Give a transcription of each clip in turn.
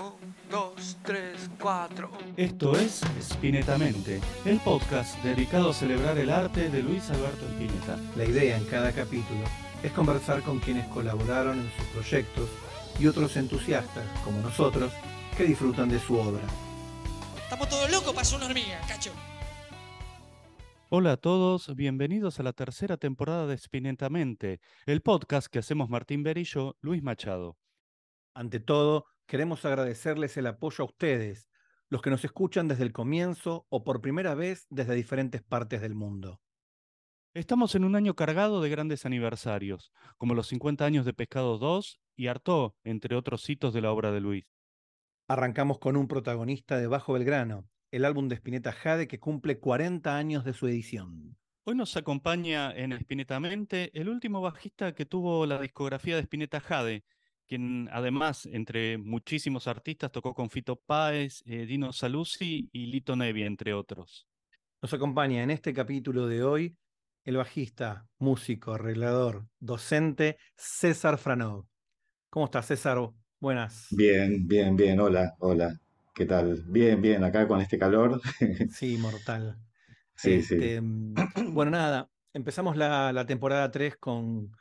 Un, dos, tres, cuatro. Esto es Spinetamente, el podcast dedicado a celebrar el arte de Luis Alberto Spinetta. La idea en cada capítulo es conversar con quienes colaboraron en sus proyectos y otros entusiastas, como nosotros, que disfrutan de su obra. Estamos todos locos para una hormiga, cacho. Hola a todos, bienvenidos a la tercera temporada de Spinetamente, el podcast que hacemos Martín yo, Luis Machado. Ante todo, queremos agradecerles el apoyo a ustedes, los que nos escuchan desde el comienzo o por primera vez desde diferentes partes del mundo. Estamos en un año cargado de grandes aniversarios, como los 50 años de Pescado 2 y Artó, entre otros hitos de la obra de Luis. Arrancamos con un protagonista de Bajo Belgrano, el álbum de Spinetta Jade que cumple 40 años de su edición. Hoy nos acompaña en Spinetamente el último bajista que tuvo la discografía de Spinetta Jade, quien además, entre muchísimos artistas, tocó con Fito Páez, eh, Dino Saluzzi y Lito Nevi, entre otros. Nos acompaña en este capítulo de hoy el bajista, músico, arreglador, docente César Franov. ¿Cómo estás, César? Buenas. Bien, bien, bien. Hola, hola. ¿Qué tal? Bien, bien, acá con este calor. Sí, mortal. Sí, sí. Este, mm, Bueno, nada, empezamos la, la temporada 3 con,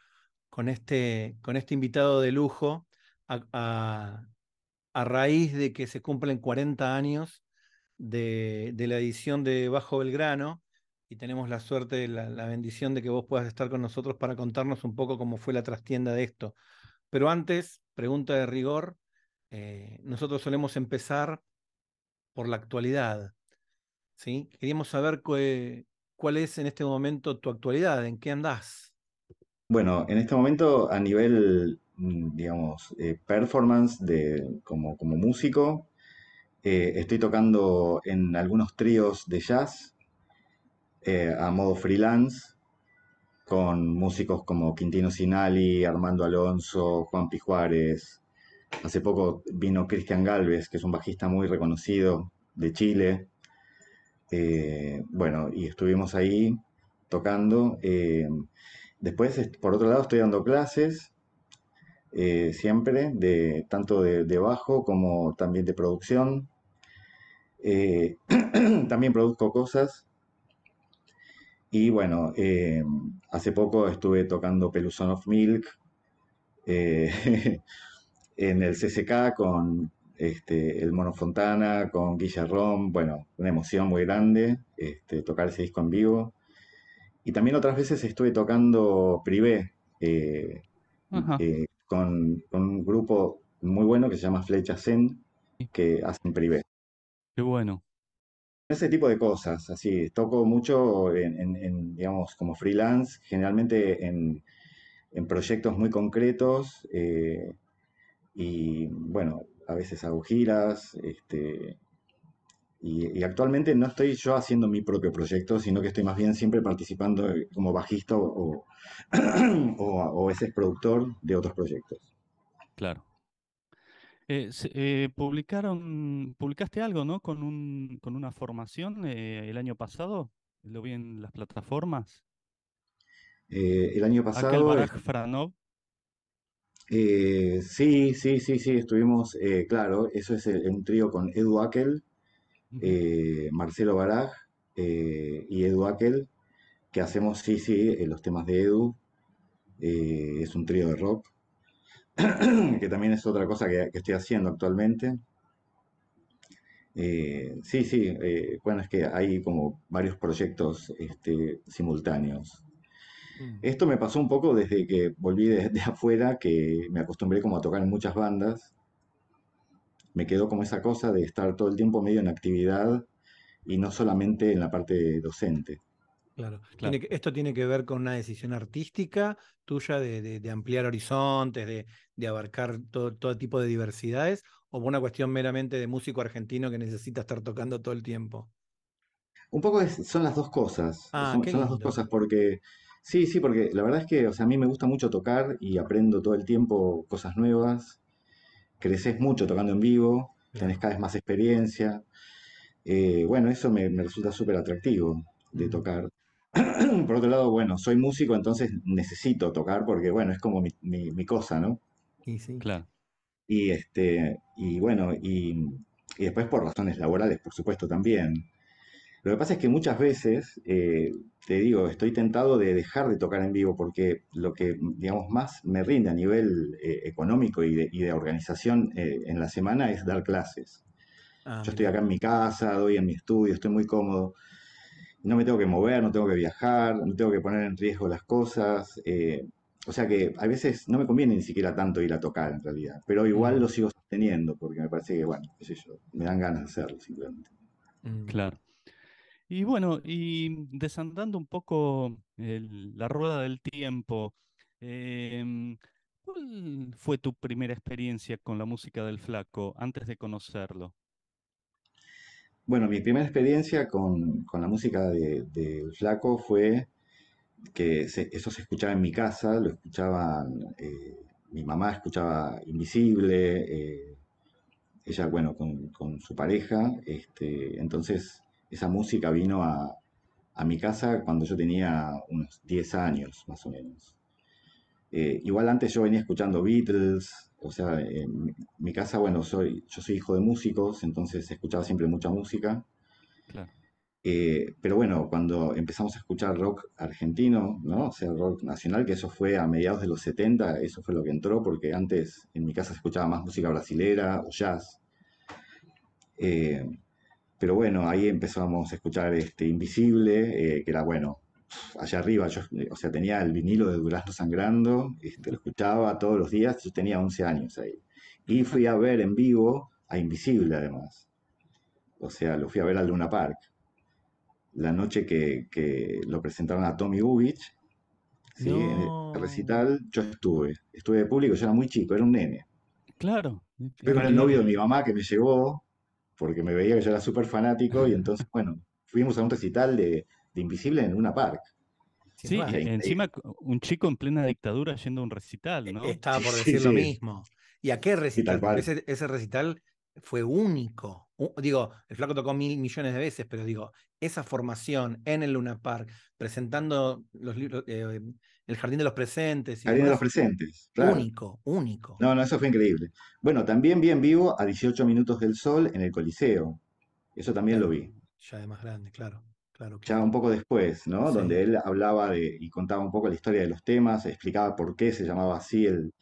con, este, con este invitado de lujo a, a- raíz de que se cumplen 40 años de, de la edición de Bajo Belgrano y tenemos la suerte, la, bendición de que vos puedas estar con nosotros para contarnos un poco cómo fue la trastienda de esto. Pero antes, pregunta de rigor, eh, nosotros solemos empezar por la actualidad. ¿sí? Queríamos saber cuál es en este momento tu actualidad, en qué andás. Bueno, en este momento a nivel, mm, digamos, eh, performance de, como, como músico, eh, estoy tocando en algunos tríos de jazz eh, a modo freelance con músicos como Quintino Sinali, Armando Alonso, Juan Juárez. Hace poco vino Cristian Galvez, que es un bajista muy reconocido de Chile. Bueno, y estuvimos ahí tocando. Después, por otro lado, estoy dando clases eh, siempre, de, tanto de, de bajo como también de producción. Eh, también produzco cosas. Y bueno, eh, hace poco estuve tocando Peluson of Milk en el CCK con este, el Mono Fontana, con Guillermo, bueno, una emoción muy grande este, tocar ese disco en vivo. Y también otras veces estuve tocando privé eh, eh, con, con un grupo muy bueno que se llama Flecha Zen, que hacen privé. Qué bueno. Ese tipo de cosas, así, toco mucho en, en- en, digamos, como freelance, generalmente en, en proyectos muy concretos, eh, y bueno, a veces hago giras, este, y, y actualmente no estoy yo haciendo mi propio proyecto, sino que estoy más bien siempre participando eh, como bajista o, o, o a veces productor de otros proyectos. Claro. Eh, eh, publicaron, publicaste algo, ¿no? Con un, con una formación eh, el año pasado. Lo vi en las plataformas. El año pasado Baraj Franov. Sí, sí, sí, sí, estuvimos, claro, eso es el- un trío con Edu Akel, Eh, Marcelo Baraj eh, y Edu Akel, que hacemos, sí, sí, eh, los temas de Edu, es un trío de rock, que también es otra cosa que, que estoy haciendo actualmente. Sí, sí, bueno, es que hay como varios proyectos este, simultáneos. Mm. Esto me pasó un poco desde que volví de, de afuera, que me acostumbré como a tocar en muchas bandas. Me quedó como esa cosa de estar todo el tiempo medio en actividad y no solamente en la parte docente. Claro. Claro. Tiene que- esto tiene que ver con una decisión artística tuya de, de- de ampliar horizontes, de, de abarcar todo, todo tipo de diversidades, o por una cuestión meramente de músico argentino que necesita estar tocando todo el tiempo. Un poco es- son las dos cosas. Ah, son, qué son las dos cosas porque, sí, sí, porque la verdad es que, o sea, a mí me gusta mucho tocar y aprendo todo el tiempo cosas nuevas. Creces mucho tocando en vivo, tenés cada vez más experiencia. Eh, bueno, eso me, me resulta súper atractivo de tocar. Por otro lado, bueno, soy músico, entonces necesito tocar porque, bueno, es como mi, mi- mi cosa, ¿no? Y sí. Claro. Y, este, y bueno, y, y después por razones laborales, por supuesto, también. Lo que pasa es que muchas veces, eh, te digo, estoy tentado de dejar de tocar en vivo porque lo que, digamos, más me rinde a nivel eh, económico y de, y de organización eh, en la semana es dar clases. Ah, Yo estoy acá en mi casa, doy en mi estudio, estoy muy cómodo. No me tengo que mover, no tengo que viajar, no tengo que poner en riesgo las cosas. eh, o sea que a veces no me conviene ni siquiera tanto ir a tocar en realidad, pero igual Mm. lo sigo sosteniendo porque me parece que, bueno, qué sé yo, me dan ganas de hacerlo simplemente. Mm. Claro. Y bueno, y desandando un poco la rueda del tiempo, em, ¿cuál fue tu primera experiencia con la música del Flaco antes de conocerlo? Bueno, mi primera experiencia con, con la música de, de Flaco fue que eso se escuchaba en mi casa, lo escuchaban, eh, mi mamá escuchaba Invisible, eh, ella, bueno, con, con su pareja, este, entonces esa música vino a, a mi casa cuando yo tenía unos 10 años, más o menos. Eh, igual antes yo venía escuchando Beatles, o sea, en mi, casa, bueno, soy, yo soy hijo de músicos, entonces escuchaba siempre mucha música. Claro. Eh, pero bueno, cuando empezamos a escuchar rock argentino, ¿no? O sea, rock nacional, que eso fue a mediados de los 70, eso fue lo que entró, porque antes en mi casa se escuchaba más música brasilera o jazz. Eh, pero bueno, ahí empezamos a escuchar este Invisible, eh, que era bueno, allá arriba, yo, eh, o sea, tenía el vinilo de Durazno Sangrando, este, lo escuchaba todos los días, yo tenía 11 años ahí. Y fui a ver en vivo a Invisible además. O sea, lo fui a ver al Luna Park. La noche que, que lo presentaron a Tommy Ubich, ¿sí? en el recital, yo estuve. Estuve de público, yo era muy chico, era un nene. Claro. Fui con el novio de mi mamá que me llevó, porque me veía que yo era súper fanático, y entonces, bueno, fuimos a un recital de, de Invisible en Luna Park. Sí, e- encima un chico en plena dictadura yendo a un recital, ¿no? Estaba por Sí, decir lo sí. mismo. ¿Y a qué recital? Porque ese, ese recital fue único. U- digo, el flaco tocó mil millones de veces, pero digo, esa formación en el Luna Park, presentando los libros, eh, El Jardín de los Presentes. y Jardín de los Presentes, claro. Único, único. No, no, eso fue increíble. Bueno, también vi en vivo a 18 Minutos del Sol en el Coliseo. Eso también lo vi. Ya de más grande, claro. claro, Ya un poco después, ¿no? Sí. Donde él hablaba de, y contaba un poco la historia de los temas, explicaba por qué se llamaba así el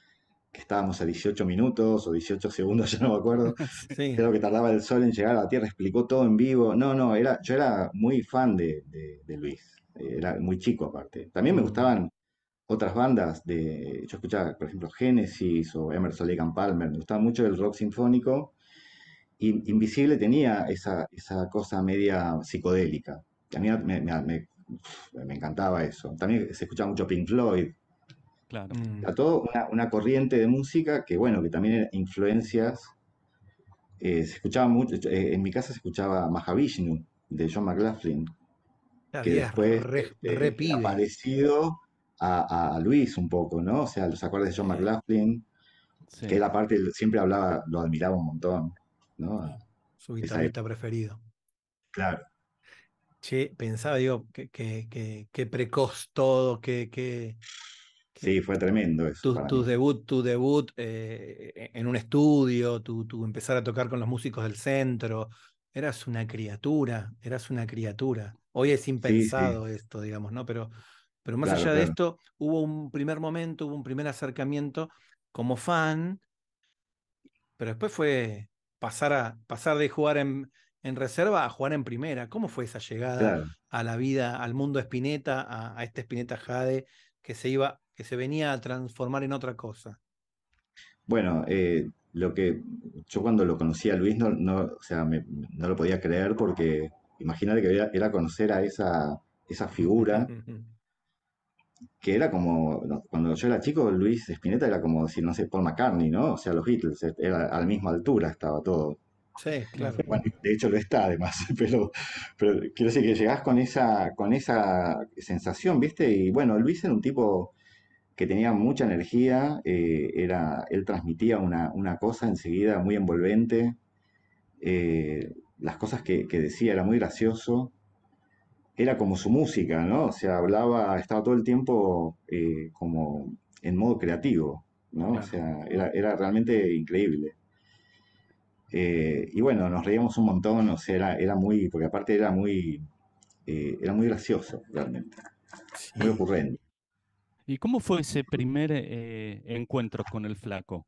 que estábamos a 18 minutos o 18 segundos, ya no me acuerdo. Sí. Creo que tardaba el sol en llegar a la Tierra, explicó todo en vivo. No, no, era, yo era muy fan de, de- de Luis. Era muy chico aparte. También me Mm. gustaban otras bandas de, yo escuchaba, por ejemplo, Genesis o Emerson Lake and Palmer. Me gustaba mucho el rock sinfónico. Y Invisible tenía esa, esa cosa media psicodélica. que A mí me, me- me- me encantaba eso. También se escuchaba mucho Pink Floyd. Claro. Mm. Era todo una, una corriente de música que, bueno, que también era influencias. eh, se escuchaba mucho, eh, en mi casa se escuchaba Mahavishnu de John McLaughlin, Claro, que después re, este, re pibe. A, a Luis un poco, ¿no? O sea, los acordes de John. McLaughlin, Sí. que él aparte siempre hablaba, lo admiraba un montón, ¿no? Su guitarrista preferido. Claro, Che, pensaba, digo, que, que, que, que precoz todo, que, que, sí, fue tremendo eso tu, debut, tu debut eh, en un estudio, tu, tu empezar a tocar con los músicos del centro. Eras una criatura, eras una criatura. Hoy es impensado esto, digamos, ¿no? Pero, pero más Claro, allá de esto, hubo un primer momento, hubo un primer acercamiento como fan, pero después fue pasar, a, pasar de jugar en, en reserva a jugar en primera. ¿Cómo fue esa llegada Claro. a la vida, al mundo Spinetta, a, a este Spinetta Jade que se iba, que se venía a transformar en otra cosa? Bueno, eh, lo que yo cuando lo conocí a Luis no, no, o sea, me- no lo podía creer porque imagínate que era, era conocer a esa, esa figura que era como, cuando yo era chico, Luis Spinetta era como decir, no sé, Paul McCartney, ¿no? O sea, los Beatles, eh, era a la misma altura estaba todo. Sí, claro. Bueno, de hecho lo está además, pero, pero quiero decir que llegás con esa, con esa sensación, ¿viste? Y bueno, Luis era un tipo que tenía mucha energía, eh, era, él transmitía una, una cosa enseguida muy envolvente, eh, las cosas que, que decía era muy gracioso, era como su música, ¿no? O sea, hablaba, estaba todo el tiempo eh, como en modo creativo. ¿no? O sea, era, era realmente increíble. Eh, y bueno, nos reíamos un montón, o sea, era, era muy, porque aparte era muy, eh, era muy gracioso, realmente, muy ocurrente. ¿Y cómo fue ese primer encuentro con el flaco?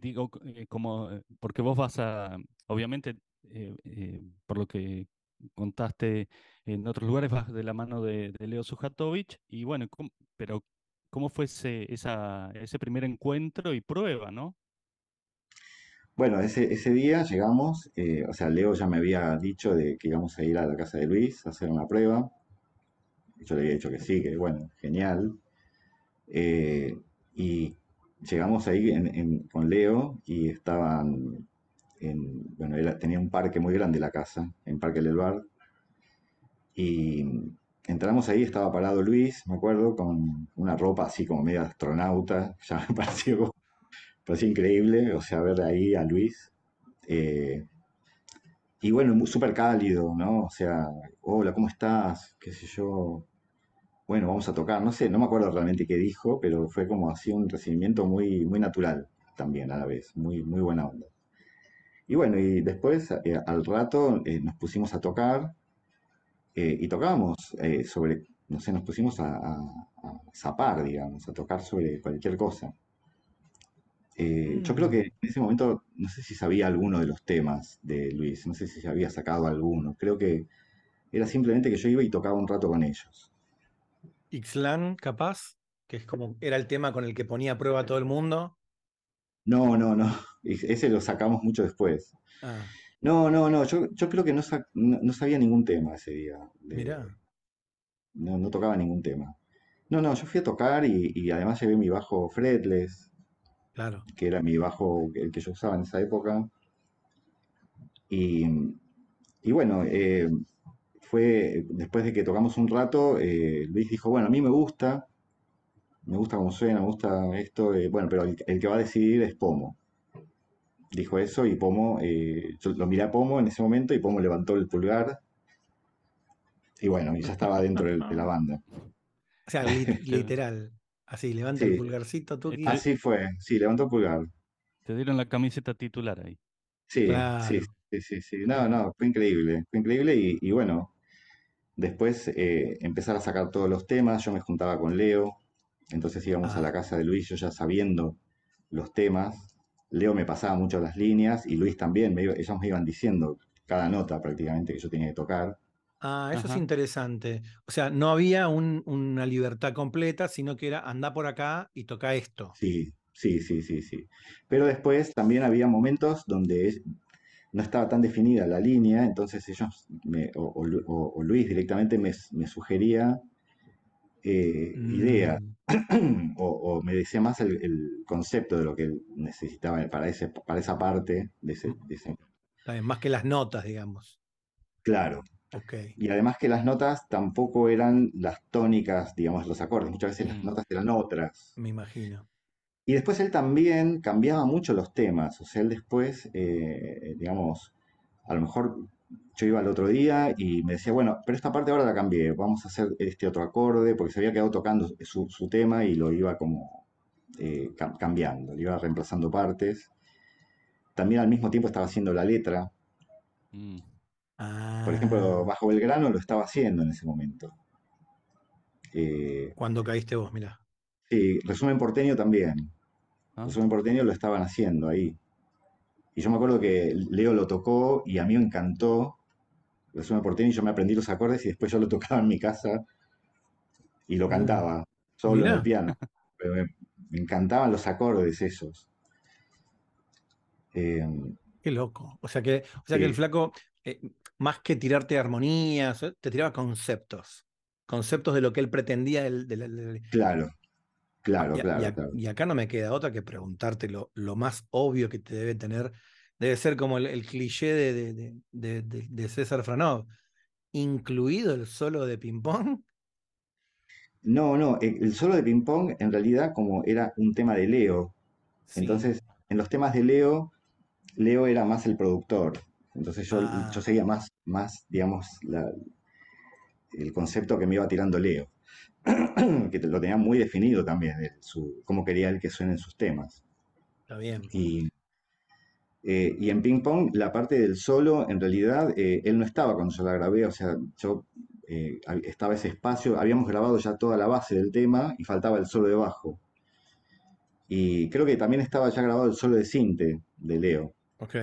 Digo, como, porque vos vas a, obviamente, por lo que contaste en otros lugares, vas de la mano de, Leo Sujatovich, y bueno, ¿cómo- pero ¿cómo fue ese, ese primer encuentro y prueba, ¿no? Bueno, ese, ese día llegamos, eh, o sea, Leo ya me había dicho de que íbamos a ir a la casa de Luis a hacer una prueba. Yo le había dicho que sí, que bueno, genial. Eh, y llegamos ahí con Leo y estaban, en, bueno, tenía un parque muy grande la casa, en Parque del Bar. Y entramos ahí, estaba parado Luis, me acuerdo, con una ropa así como media astronauta, ya me pareció, pareció increíble, o sea, ver ahí a Luis. Eh, y bueno, súper cálido, ¿no? O sea, hola, ¿cómo estás? ¿Qué sé yo? Bueno, vamos a tocar, no sé, no me acuerdo realmente qué dijo, pero fue como así un recibimiento muy, muy natural también a la vez, muy, muy buena onda. Y bueno, y después eh, al rato eh, nos pusimos a tocar eh, y tocábamos eh, sobre, no sé, nos pusimos a, a- a zapar, digamos, a tocar sobre cualquier cosa. Eh, yo creo Mm. que en ese momento, no sé si sabía alguno de los temas de Luis, no sé si se había sacado alguno, creo que era simplemente que yo iba y tocaba un rato con ellos. Ixlan, capaz, que es como era el tema con el que ponía a prueba a todo el mundo. No, no, no. Ese lo sacamos mucho después. Ah, No, no, no. Yo, yo creo que no, sa- no, no sabía ningún tema ese día. de- mirá. no, no tocaba ningún tema. No, no, yo fui a tocar y, y además llevé mi bajo fretless, Claro. que era mi bajo, el que yo usaba en esa época. Y, y bueno, eh, fue después de que tocamos un rato, eh, Luis dijo, bueno, a mí me gusta, me gusta cómo suena, me gusta esto, eh, bueno, pero el, el que va a decidir es Pomo. Dijo eso y Pomo, eh, yo lo miré a Pomo en ese momento y Pomo levantó el pulgar y bueno, y ya estaba dentro de la banda. O sea, li- literal. Así, levanta el pulgarcito, Tuki. Ah, Así fue, sí, levantó el pulgar. Te dieron la camiseta titular ahí. Sí, sí, Claro. sí, sí, sí. No, no, fue increíble, fue increíble y, y bueno, después eh, empezar a sacar todos los temas, yo me juntaba con Leo, entonces íbamos a Ah. la casa de Luis, yo ya sabiendo los temas, Leo me pasaba mucho las líneas y Luis también, me iba- ellos me iban diciendo cada nota prácticamente que yo tenía que tocar. Ah, eso es interesante. O sea, no había un- una libertad completa, sino que era anda por acá y toca esto. Sí, sí, sí, sí, sí. Pero después también había momentos donde no estaba tan definida la línea, entonces ellos, me- o, o Lu- o- o Luis directamente me, me sugería eh, ideas, Mm, o, o me decía más el, el concepto de lo que él necesitaba para, ese, para esa parte de ese, de ese- está bien, más que las notas, digamos. Claro. Y además que las notas tampoco eran las tónicas, digamos, los acordes, muchas veces las Mm. notas eran otras. Me imagino. Y después él también cambiaba mucho los temas, o sea, él después, eh, digamos, a lo mejor yo iba al otro día y me decía, bueno, pero esta parte ahora la cambié, vamos a hacer este otro acorde, porque se había quedado tocando su, su tema y lo iba como eh, cam- cambiando, le iba reemplazando partes. También al mismo tiempo estaba haciendo la letra, Mm. por ejemplo, Ah, Bajo Belgrano lo estaba haciendo en ese momento. Eh, cuando caíste vos, mirá. sí, Resumen Porteño también. Ah, Resumen Porteño lo estaban haciendo ahí. Y yo me acuerdo que Leo lo tocó y a mí me encantó. Resumen Porteño y yo me aprendí los acordes y después yo lo tocaba en mi casa y lo Mm, cantaba solo en el piano. Pero me, me encantaban los acordes esos. Eh, Qué loco. O sea que, o sea que el flaco, eh, más que tirarte armonías, eh, te tiraba conceptos. Conceptos de lo que él pretendía del- del- del- claro, Ah, claro, y, a- y claro, claro. y acá no me queda otra que preguntarte lo, lo más obvio que te debe tener. Debe ser como el, el cliché de, de- de- César Franov, incluido el solo de ping-pong. No, no, el el solo de ping pong en realidad como era un tema de Leo. Sí. Entonces, en los temas de Leo, Leo era más el productor. Entonces yo, yo Ah, seguía más, más, digamos, la, el concepto que me iba tirando Leo, que lo tenía muy definido también, el- su, cómo quería él que suenen sus temas. Está bien. Y, eh, y en Ping Pong, la parte del solo, en realidad, eh, él no estaba cuando yo la grabé, o sea, yo eh, estaba ese espacio, habíamos grabado ya toda la base del tema y faltaba el solo de bajo. Y creo que también estaba ya grabado el solo de Sinte de Leo. Ok.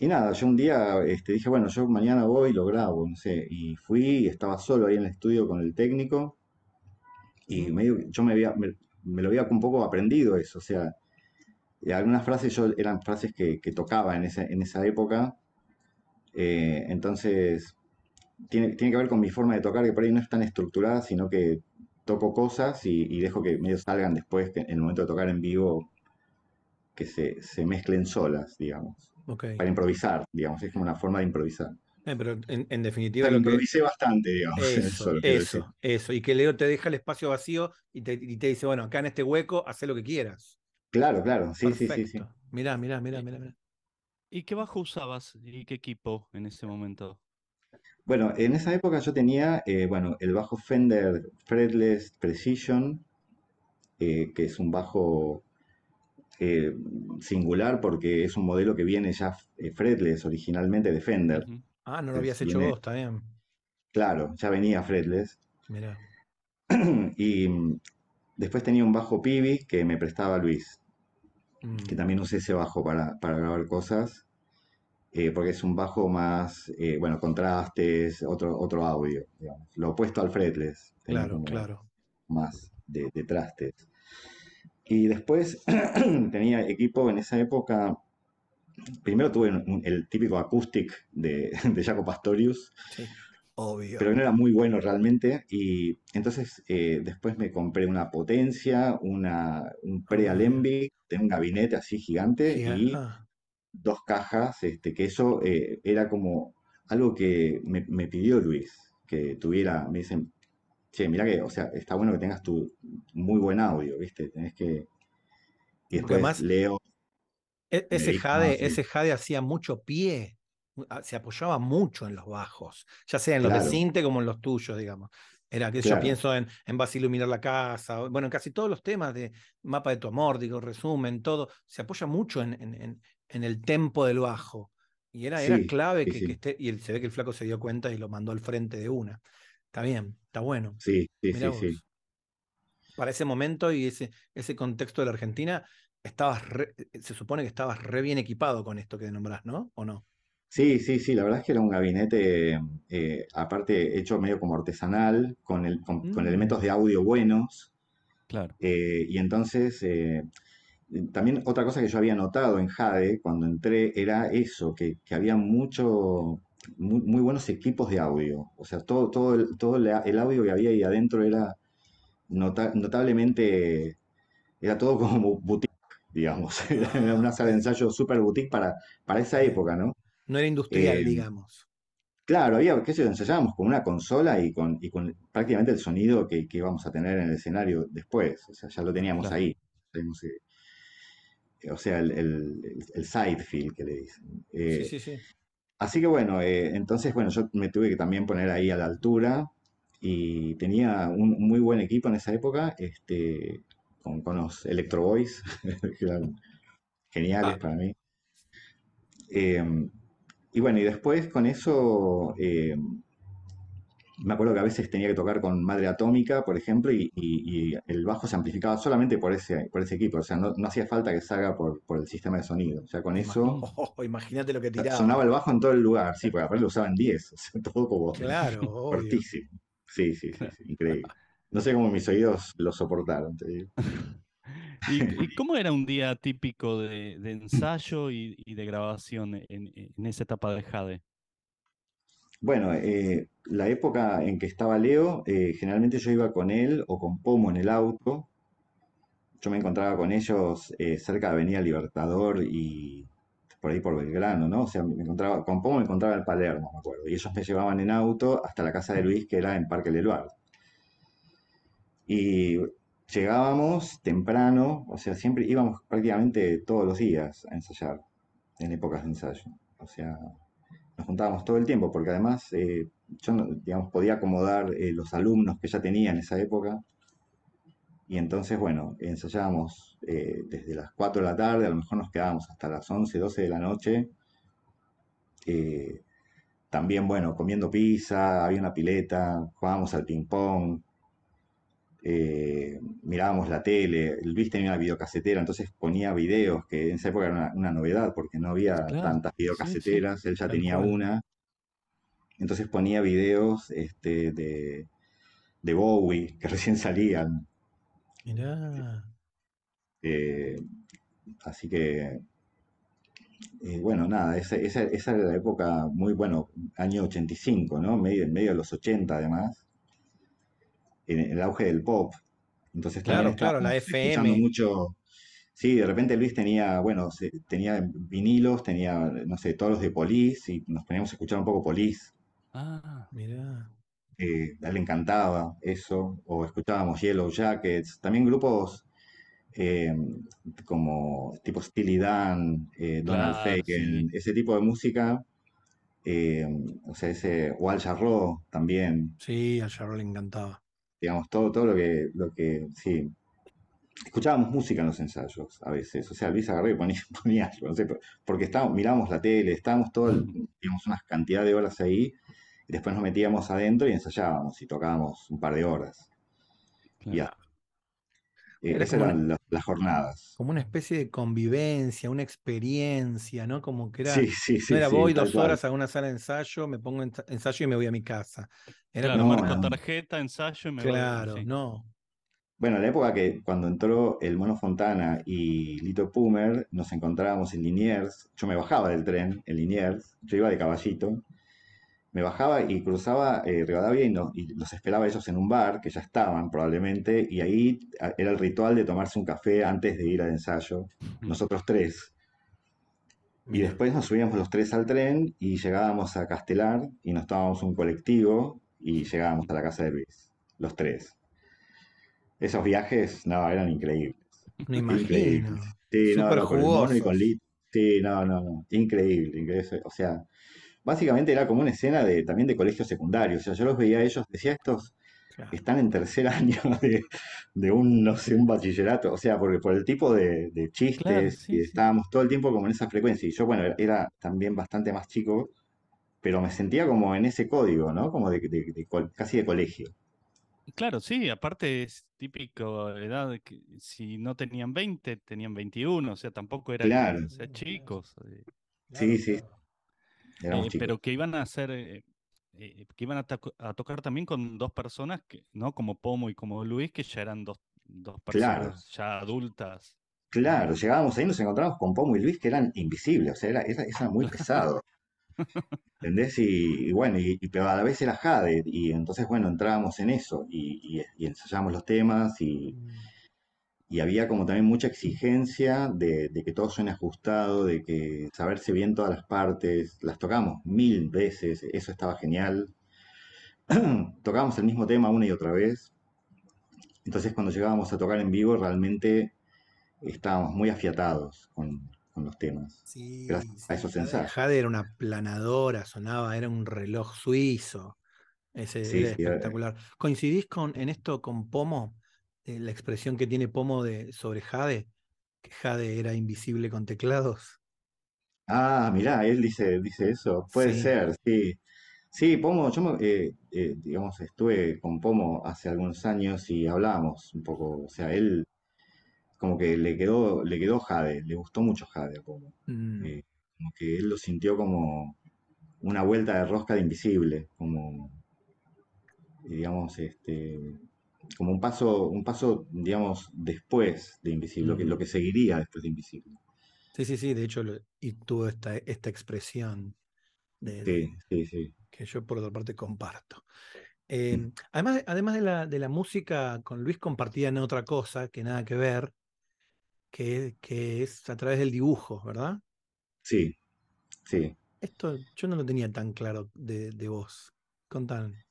Eh, y nada, yo un día este, dije, bueno, yo mañana voy y lo grabo, no sé, y fui y estaba solo ahí en el estudio con el técnico y medio, yo me, había, me, me lo había un poco aprendido eso, o sea, y algunas frases yo eran frases que, que tocaba en esa, en esa época, eh, entonces tiene, tiene que ver con mi forma de tocar, que por ahí no es tan estructurada, sino que toco cosas y, y dejo que medio salgan después, que en el momento de tocar en vivo, que se, se mezclen solas, digamos Para improvisar, digamos, es como una forma de improvisar. Eh, pero en, en O definitiva sea, lo que... improvisé bastante, digamos, Eso, eso, eso. Y que Leo te deja el espacio vacío y te, y te dice, bueno, acá en este hueco, haz lo que quieras. Claro, claro, sí, sí, sí, sí. Mirá, mirá, mirá, mirá, mirá. ¿Y qué bajo usabas y qué equipo en ese momento? Bueno, en esa época yo tenía, eh, bueno, el bajo Fender Fretless Precision, eh, que es un bajo eh, singular porque es un modelo que viene ya eh, fretless originalmente de Fender. Ah, no lo habías hecho viene- vos, está bien. Claro, ya venía fretless. Mirá. Y mm, después tenía un bajo Pibi que me prestaba Luis. Mm, que también usé ese bajo para, para grabar cosas, eh, porque es un bajo más, eh, bueno, contrastes, otro, otro audio, digamos. Lo opuesto al fretless, claro, claro. más de, de trastes. Y después tenía equipo en esa época, primero tuve un- un- el típico acoustic de, de Jaco Pastorius, Sí, obvio. pero no era muy bueno realmente. Y entonces eh, después me compré una potencia, una, un pre-alembic, tenía un gabinete así gigante Giga- y ah, dos cajas, este, que eso eh, era como algo que me, me pidió Luis, que tuviera, me dicen, che, mirá que, o sea, está bueno que tengas tu muy buen audio, ¿viste? Tenés que... Y después además- leo, e- ese Jade, ese Jade hacía mucho pie, ah, se apoyaba mucho en los bajos, ya sea en los de. Cinte como en los tuyos, digamos. Era que yo pienso en, en Vas a iluminar la casa, bueno, en casi todos los temas de mapa de tu amor, digo, resumen, todo, se apoya mucho en, en- en- el tempo del bajo. Y era, era clave sí, que, sí. que esté, y se ve que el flaco se dio cuenta y lo mandó al frente de una. Está bien, está bueno. sí, sí, Mirá sí. Para ese momento y ese, ese contexto de la Argentina, estabas re- eh, se supone que estabas re bien equipado con esto que nombrás, ¿no? ¿O no? Sí, sí, sí, la verdad es que era un gabinete, eh, aparte hecho medio como artesanal, con, el, con, con Mm. elementos de audio buenos. Claro. Eh, y entonces, eh, también otra cosa que yo había notado en Jade cuando entré era eso, que, que había mucho, muy, muy buenos equipos de audio. O sea, todo, todo, el, todo el, audio que había ahí adentro era nota- notablemente, era todo como boutique, digamos. Era una sala de ensayo súper boutique para, para esa época, ¿no? No era industrial, Eh, digamos. Claro, había, qué sé yo, ensayábamos con una consola y con, y con prácticamente el sonido que, que íbamos a tener en el escenario después. O sea, ya lo teníamos Claro. ahí. Eh, o sea, el, el, side field que le dicen. Eh, Sí, sí, sí. Así que bueno, eh, entonces, bueno, yo me tuve que también poner ahí a la altura y tenía un muy buen equipo en esa época, este, con, con los Electro Boys, que eran geniales Ah. para mí. Eh, y bueno, y después con eso, eh, me acuerdo que a veces tenía que tocar con Madre Atómica, por ejemplo, y, y- y el bajo se amplificaba solamente por ese, por ese equipo, o sea, no, no hacía falta que salga por, por el sistema de sonido. O sea, con eso Oh, imagínate lo que tiraba. sonaba el bajo en todo el lugar, sí, porque aparte lo usaban 10, o sea, todo como Claro, obvio. fortísimo. Sí, sí, sí, sí, increíble. No sé cómo mis oídos lo soportaron, te digo. ¿Y, y cómo era un día típico de, de ensayo y, y de grabación en, en esa etapa de Jade? Bueno, eh, la época en que estaba Leo, eh, generalmente yo iba con él o con Pomo en el auto. Yo me encontraba con ellos eh, cerca de Avenida Libertador y por ahí por Belgrano, ¿no? O sea, me encontraba, con Pomo me encontraba en Palermo, me acuerdo. Y ellos me llevaban en auto hasta la casa de Luis, que era en Parque Leluar. Y llegábamos temprano, o sea, siempre íbamos prácticamente todos los días a ensayar, en épocas de ensayo. O sea, nos juntábamos todo el tiempo, porque además eh, yo, digamos, podía acomodar eh, los alumnos que ya tenía en esa época. Y entonces, bueno, ensayábamos eh, desde las 4 de la tarde, a lo mejor nos quedábamos hasta las 11, 12 de la noche. Eh, también, bueno, comiendo pizza, había una pileta, jugábamos al ping-pong, eh, mirábamos la tele. Luis tenía una videocasetera, entonces ponía videos, que en esa época era una, una novedad, porque no había Claro, tantas sí, sí, videocaseteras, él ya tenía cual. una. Entonces ponía videos este, de, de Bowie, que recién salían. Mirá. eh, así que, eh, bueno, nada, esa, esa, esa era la época muy, bueno, año 85, ¿no? Medio, en medio de los 80 además, en el auge del pop. Entonces Claro, claro, la FM. mucho. Sí, de repente Luis tenía, bueno, se- tenía vinilos, tenía, no sé, todos los de Police, y nos poníamos a escuchar un poco Police. Ah, Mirá. eh, a él le encantaba eso, o escuchábamos Yellow Jackets, también grupos eh, como tipo Steely Dan, eh, Donald claro, sí. ese tipo de música, o sea, ese Wal Jarreau también, Sí, a Jarro le encantaba. Digamos, todo, todo lo que, lo que, sí. Escuchábamos música en los ensayos a veces, o sea, Luis agarré y ponía, ponía porque estábamos, mirábamos la tele, estábamos todo, digamos, una cantidad de horas ahí, y después nos metíamos adentro y ensayábamos y tocábamos un par de horas. Y Claro. Eh, Era esas como una, las jornadas. como una especie de convivencia, una experiencia, ¿no? Como que era, Sí, sí, no sí, era sí, voy dos cual. horas a una sala de ensayo, me pongo en ensayo y me voy a mi casa. Era Claro, como No, marco no. tarjeta, ensayo y me voy. claro, Sí. no. Bueno, en la época que cuando entró el Mono Fontana y Lito Pumer, nos encontrábamos en Liniers. Yo me bajaba del tren en Liniers, yo iba de caballito, me bajaba y cruzaba eh, Rivadavia y, no- y los esperaba ellos en un bar, que ya estaban probablemente, y ahí a- era el ritual de tomarse un café antes de ir al ensayo, nosotros tres. Y después nos subíamos los tres al tren y llegábamos a Castelar y nos tomábamos un colectivo y llegábamos a la casa de Luis, los tres. Esos viajes, no, eran increíbles. Me Increíbles. imagino. Sí, no, Súper no, con el mono y con. Lit. Sí, no, no, no. Increíble, increíble. O sea, básicamente era como una escena de, también de colegio secundario. O sea, yo los veía a ellos, decía, estos Claro. están en tercer año de, de un, no sé, un bachillerato. O sea, porque por el tipo de, de Claro, chistes, y sí. estábamos todo el tiempo como en esa frecuencia. Y yo, bueno, era, era también bastante más chico, pero me sentía como en ese código, ¿no? Como de, de- de col- casi de colegio. Claro, sí, aparte es típico edad de que si no tenían 20, tenían 21, o sea, tampoco era que Claro, sean chicos, eh, sí, sí, eh, pero que iban a hacer, eh, eh, que iban a, toc- a tocar también con dos personas, que, ¿no? Como Pomo y como Luis, que ya eran dos, dos Claro. personas ya adultas. Claro, llegábamos ahí y nos encontramos con Pomo y Luis que eran invisibles, o sea, era, era, era muy pesado, ¿entendés? Y, y bueno, y, y- pero a la vez era Jade, y entonces, bueno, entrábamos en eso y, y, y ensayábamos los temas y, Mm. Y había como también mucha exigencia de, de que todo suene ajustado, de que saberse bien todas las partes, las tocamos mil veces, eso estaba genial. Tocábamos el mismo tema una y otra vez, entonces cuando llegábamos a tocar en vivo realmente estábamos muy afiatados con, con los temas, Sí, gracias a esos ensayos. Jade era una planadora, sonaba, era un reloj suizo. Ese Sí, era espectacular. ¿Coincidís con, en esto con Pomo? Eh, la expresión que tiene Pomo de, sobre Jade, que Jade era invisible con teclados. Ah, mirá, él dice, dice eso. Puede Sí. ser, sí. Sí, Pomo, yo eh, eh, digamos, estuve con Pomo hace algunos años y hablábamos un poco, o sea, él como que le quedó, le quedó Jade, le gustó mucho Jade a Pomo. Mm, Eh, como que él lo sintió como una vuelta de rosca de Invisible, como, digamos, este, como un paso, un paso, digamos, después de Invisible, lo que, lo que seguiría después de Invisible. Sí, sí, sí, de hecho, lo- y tuvo esta, esta expresión de, de- Sí, sí, sí. que yo por otra parte comparto. Mm. Eh, además, además de la, de la música, con Luis compartían otra cosa que nada que ver, que, que es a través del dibujo, ¿verdad? Sí, sí. Esto yo no lo tenía tan claro de, de vos. Contame.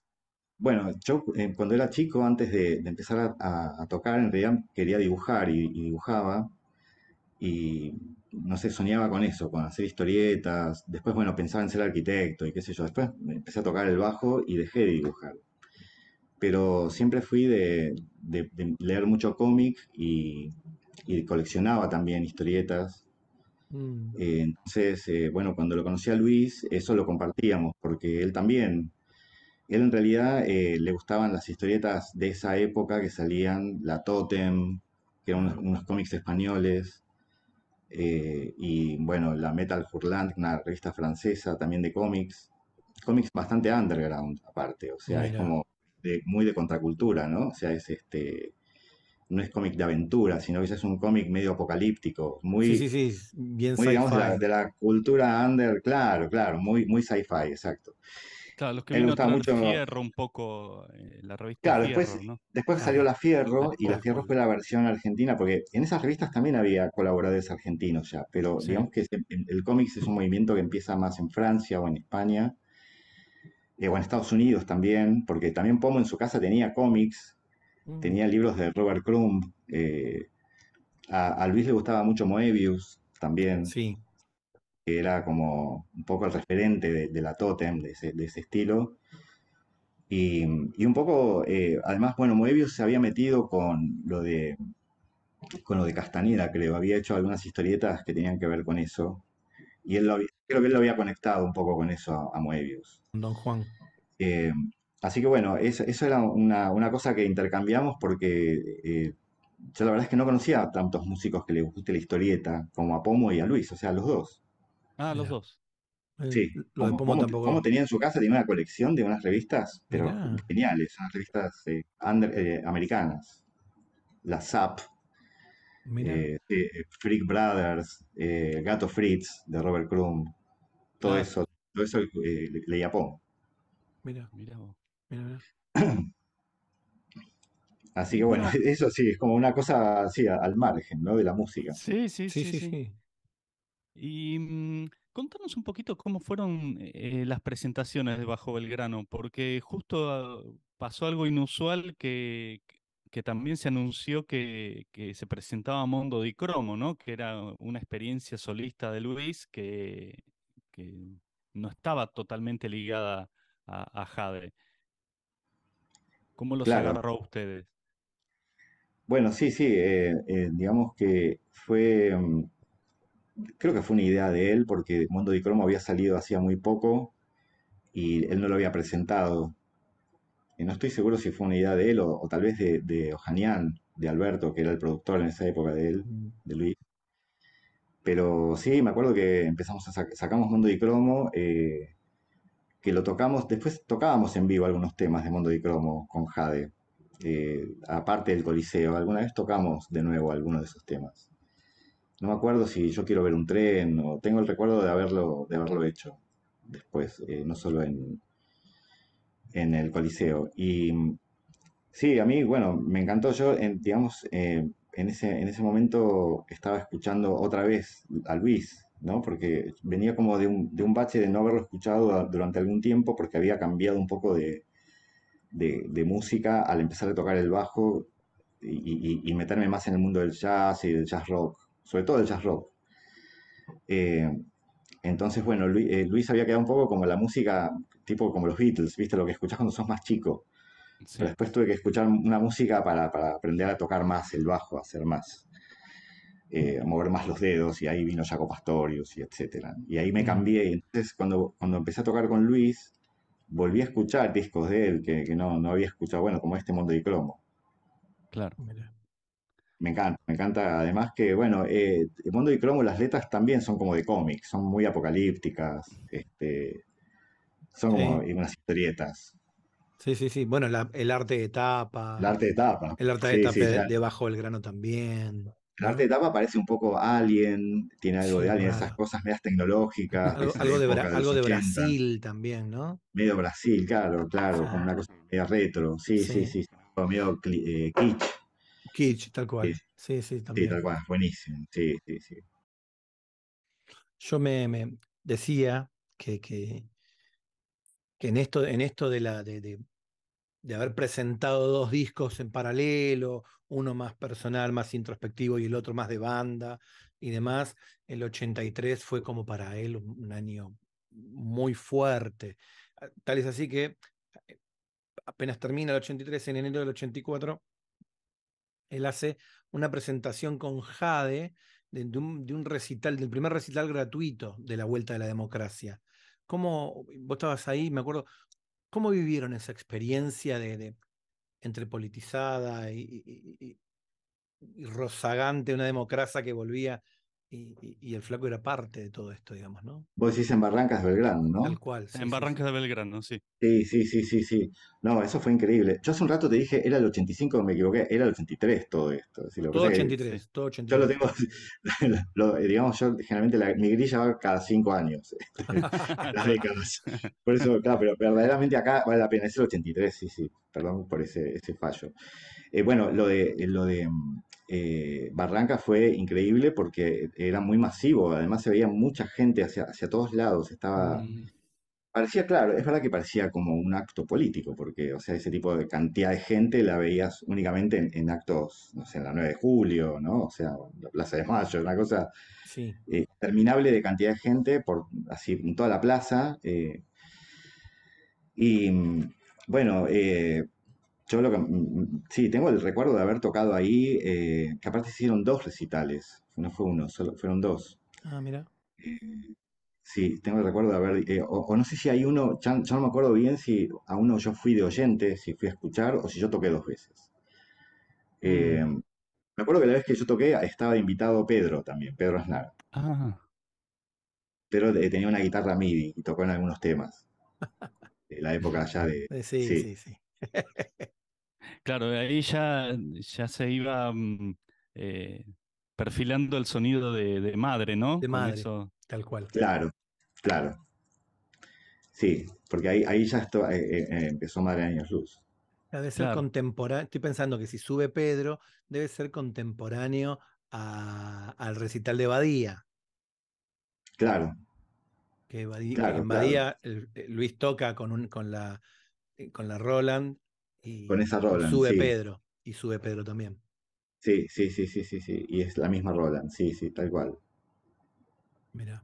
Bueno, yo eh, cuando era chico, antes de, de empezar a, a- a tocar, en realidad quería dibujar y, y dibujaba. Y no sé, soñaba con eso, con hacer historietas. Después, bueno, pensaba en ser arquitecto y qué sé yo. Después empecé a tocar el bajo y dejé de dibujar. Pero siempre fui de, de- de leer mucho cómic y, y coleccionaba también historietas. Mm, Eh, entonces, eh, bueno, cuando lo conocí a Luis, eso lo compartíamos, porque él también, él en realidad eh, le gustaban las historietas de esa época que salían, La Totem, que eran unos, unos cómics españoles, eh, y bueno, la Metal Hurlant, una revista francesa también de cómics, cómics bastante underground aparte, o sea, es como de- muy de contracultura, ¿no? O sea, es este, no es cómic de aventura, sino que es un cómic medio apocalíptico, muy, Sí, sí, sí, bien muy digamos de la, de la cultura under, claro, claro, muy, muy sci-fi, exacto. Claro, los que a gustaba mucho- Fierro un poco, eh, la revista Claro, Fierro, después, ¿no? después Claro. salió La Fierro y La Fierro fue la versión argentina, porque en esas revistas también había colaboradores argentinos ya, pero Sí. digamos que se- el cómics es un movimiento que empieza más en Francia o en España, eh, o en Estados Unidos también, porque también Pomo en su casa tenía cómics, Mm, tenía libros de Robert Crumb, eh, a, a Luis le gustaba mucho Moebius también, Sí, que era como un poco el referente de, de la Totem, de ese, de ese estilo. Y, y un poco, eh, además, bueno, Moebius se había metido con lo de, con lo de Castañeda, creo. Había hecho algunas historietas que tenían que ver con eso. Y él lo había- creo que él lo había conectado un poco con eso a, a Moebius. Don Juan. Eh, así que bueno, eso, eso era una, una cosa que intercambiamos porque eh, yo la verdad es que no conocía a tantos músicos que les guste la historieta como a Pomo y a Luis, o sea, a los dos. Ah, los dos. Eh, Sí, Lo de Pomo, Pomo Pomo- tampoco. Pomo tenía en su casa, tenía una colección de unas revistas, pero Mirá. geniales, unas revistas eh, under- eh, americanas. La Zap, eh, eh, Freak Brothers, eh, Gato Fritz de Robert Crumb, todo Ah. eso, todo eso eh, le- leía Pomo. mira, Mirá vos. mira, mira. Así que bueno, bueno. eso sí, es como una cosa así al margen, ¿no? De la música. Sí, sí, Sí, sí, sí, sí. Y mm, contanos un poquito cómo fueron eh, las presentaciones de Bajo Belgrano, porque justo pasó algo inusual que, que también se anunció que, que se presentaba Mondo di Cromo, ¿no? Que era una experiencia solista de Luis que, que no estaba totalmente ligada a, a Jade. ¿Cómo los Claro. agarró a ustedes? Bueno, sí, sí, eh, eh, digamos que fue, mm, creo que fue una idea de él, porque Mundo di Cromo había salido hacía muy poco y él no lo había presentado. Y no estoy seguro si fue una idea de él o, o tal vez de, de Ojanian, de Alberto, que era el productor en esa época de él, Mm, de Luis. Pero sí, me acuerdo que empezamos a sac- sacamos Mundo di Cromo, eh, que lo tocamos, después tocábamos en vivo algunos temas de Mundo di Cromo con Jade, eh, aparte del Coliseo, alguna vez tocamos de nuevo algunos de esos temas. No me acuerdo si yo quiero ver un tren, o tengo el recuerdo de haberlo, de haberlo hecho después, eh, no solo en, en el Coliseo. Y sí, a mí, bueno, me encantó. Yo, en- digamos, eh, en ese, en ese momento estaba escuchando otra vez a Luis, ¿no? Porque venía como de un, de un bache de no haberlo escuchado durante algún tiempo, porque había cambiado un poco de, de- de música al empezar a tocar el bajo y, y- y meterme más en el mundo del jazz y del jazz rock, sobre todo el jazz rock. Eh, entonces, bueno, Luis, eh, Luis había quedado un poco como la música, tipo como los Beatles, ¿viste? Lo que escuchás cuando sos más chico. Sí. Pero después tuve que escuchar una música para, para aprender a tocar más el bajo, a hacer más, eh, a mover más los dedos, y ahí vino Jaco Pastorius y etcétera. Y ahí me cambié, entonces cuando, cuando empecé a tocar con Luis, volví a escuchar discos de él que, que no, no había escuchado, bueno, como este Mundo de Cromo. Claro. mira. Me encanta, me encanta. Además que, bueno, eh, el Mundo de Cromo, las letras también son como de cómics, son muy apocalípticas, este, son como Sí. unas historietas. Sí, sí, sí. Bueno, la- el arte de tapa. El arte de tapa. El arte de Sí, tapa sí, de, ya. de Bajo el grano también. El arte de tapa parece un poco Alien, tiene algo de Alien, esas cosas medias tecnológicas, Algo, de, época Bra- de algo de 80, Brasil también, ¿no? Medio Brasil, claro, claro, como una cosa media retro. Sí, sí, Sí. medio eh, kitsch. Kitsch, tal cual. Sí. Sí, sí, Sí, también. tal cual, buenísimo. Sí, sí, sí. Yo me, me decía que, que, que en esto, en esto de la de, de- de haber presentado dos discos en paralelo, uno más personal, más introspectivo y el otro más de banda y demás, el 83 fue como para él un, un año muy fuerte. Ah, Tal es así que eh, apenas termina el 83, en enero del 84, él hace una presentación con Jade de, un, recital, del primer recital gratuito de la Vuelta de la Democracia. ¿Cómo, vos estabas ahí, me acuerdo, cómo vivieron esa experiencia de, entre politizada y- y rozagante, una democracia que volvía y, y- y el flaco era parte de todo esto, digamos, ¿no? Vos decís en Barrancas de Belgrano, ¿no? Tal cual. sí, En sí, Barrancas sí. de Belgrano, sí. Sí, sí, sí, sí, sí. No, eso fue increíble. Yo hace un rato te dije, era el 85, me equivoqué, era el 83 todo esto. Sí, lo Todo pasa es que 83, todo Yo lo 83. tengo, lo- digamos, yo generalmente la- mi grilla va cada cinco años, las décadas. Por eso, claro, pero verdaderamente acá vale la pena, es el 83, sí, sí, perdón por ese, ese fallo. Eh, bueno, lo de, lo de mm, eh, Barranca fue increíble porque era muy masivo, además se veía mucha gente hacia, hacia todos lados, estaba, Mm. parecía, claro, es verdad que parecía como un acto político, porque, o sea, ese tipo de cantidad de gente la veías únicamente en, en actos, no sé, en la 9 de julio, ¿no? O sea, la Plaza de Mayo, una cosa Sí, eh, interminable de cantidad de gente por así en toda la plaza. eh, y mm, bueno, eh, yo lo que mm, mm, sí, tengo el recuerdo de haber tocado ahí, eh, que aparte hicieron dos recitales, no fue uno, solo fueron dos. ah, mira. Sí, tengo el recuerdo de haber, eh, o, o no sé si hay uno, ya, ya no me acuerdo bien si a uno yo fui de oyente, si fui a escuchar, o si yo toqué dos veces. Eh, Mm. me acuerdo que la vez que yo toqué estaba invitado Pedro también, Pedro Aznar. Ah, Pedro eh, tenía una guitarra MIDI y tocó en algunos temas. De la época ya de... Eh, Sí, sí. sí, sí. claro, ahí ya, ya se iba mm, eh, perfilando el sonido de, de madre, ¿no? De madre. eso. Tal cual. Claro, claro. Sí, porque ahí, ahí ya esto, eh, eh, eh, empezó Madre Años Luz. Debe ser Claro. contemporáneo. Estoy pensando que si sube Pedro, debe ser contemporáneo a- al recital de Badía. Claro, Que Badí- Claro, en claro. Badía el- eh, Luis toca con, un, con, la, eh, con la Roland y Con esa Roland, sube sí. Pedro. Y sube Pedro también. sí, sí, sí, sí, sí, sí. Y es la misma Roland, sí, sí, tal cual. Mira.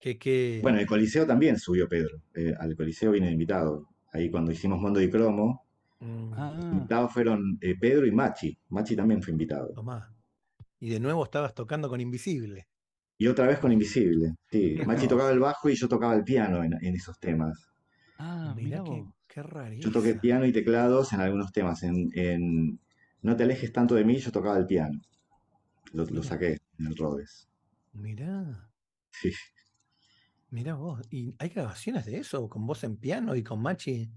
Que, que, Bueno, el Coliseo también subió Pedro. eh, al Coliseo vine invitado. Ahí cuando hicimos Mondo y Cromo, mm, los Ah, invitados fueron eh, Pedro y Machi. Machi también fue invitado. tomá. Y de nuevo estabas tocando con Invisible. Y otra vez con Invisible. Sí, Qué Machi tocaba el bajo y yo tocaba el piano en, en esos temas. ah, Mirá mirá qué, vos. Yo toqué piano y teclados en algunos temas. En, en No te alejes tanto de mí, yo tocaba el piano. Lo, saqué en el Rhodes. Mirá, Sí. mirá vos. ¿Y hay grabaciones de eso? ¿Con voz en piano y con Machi?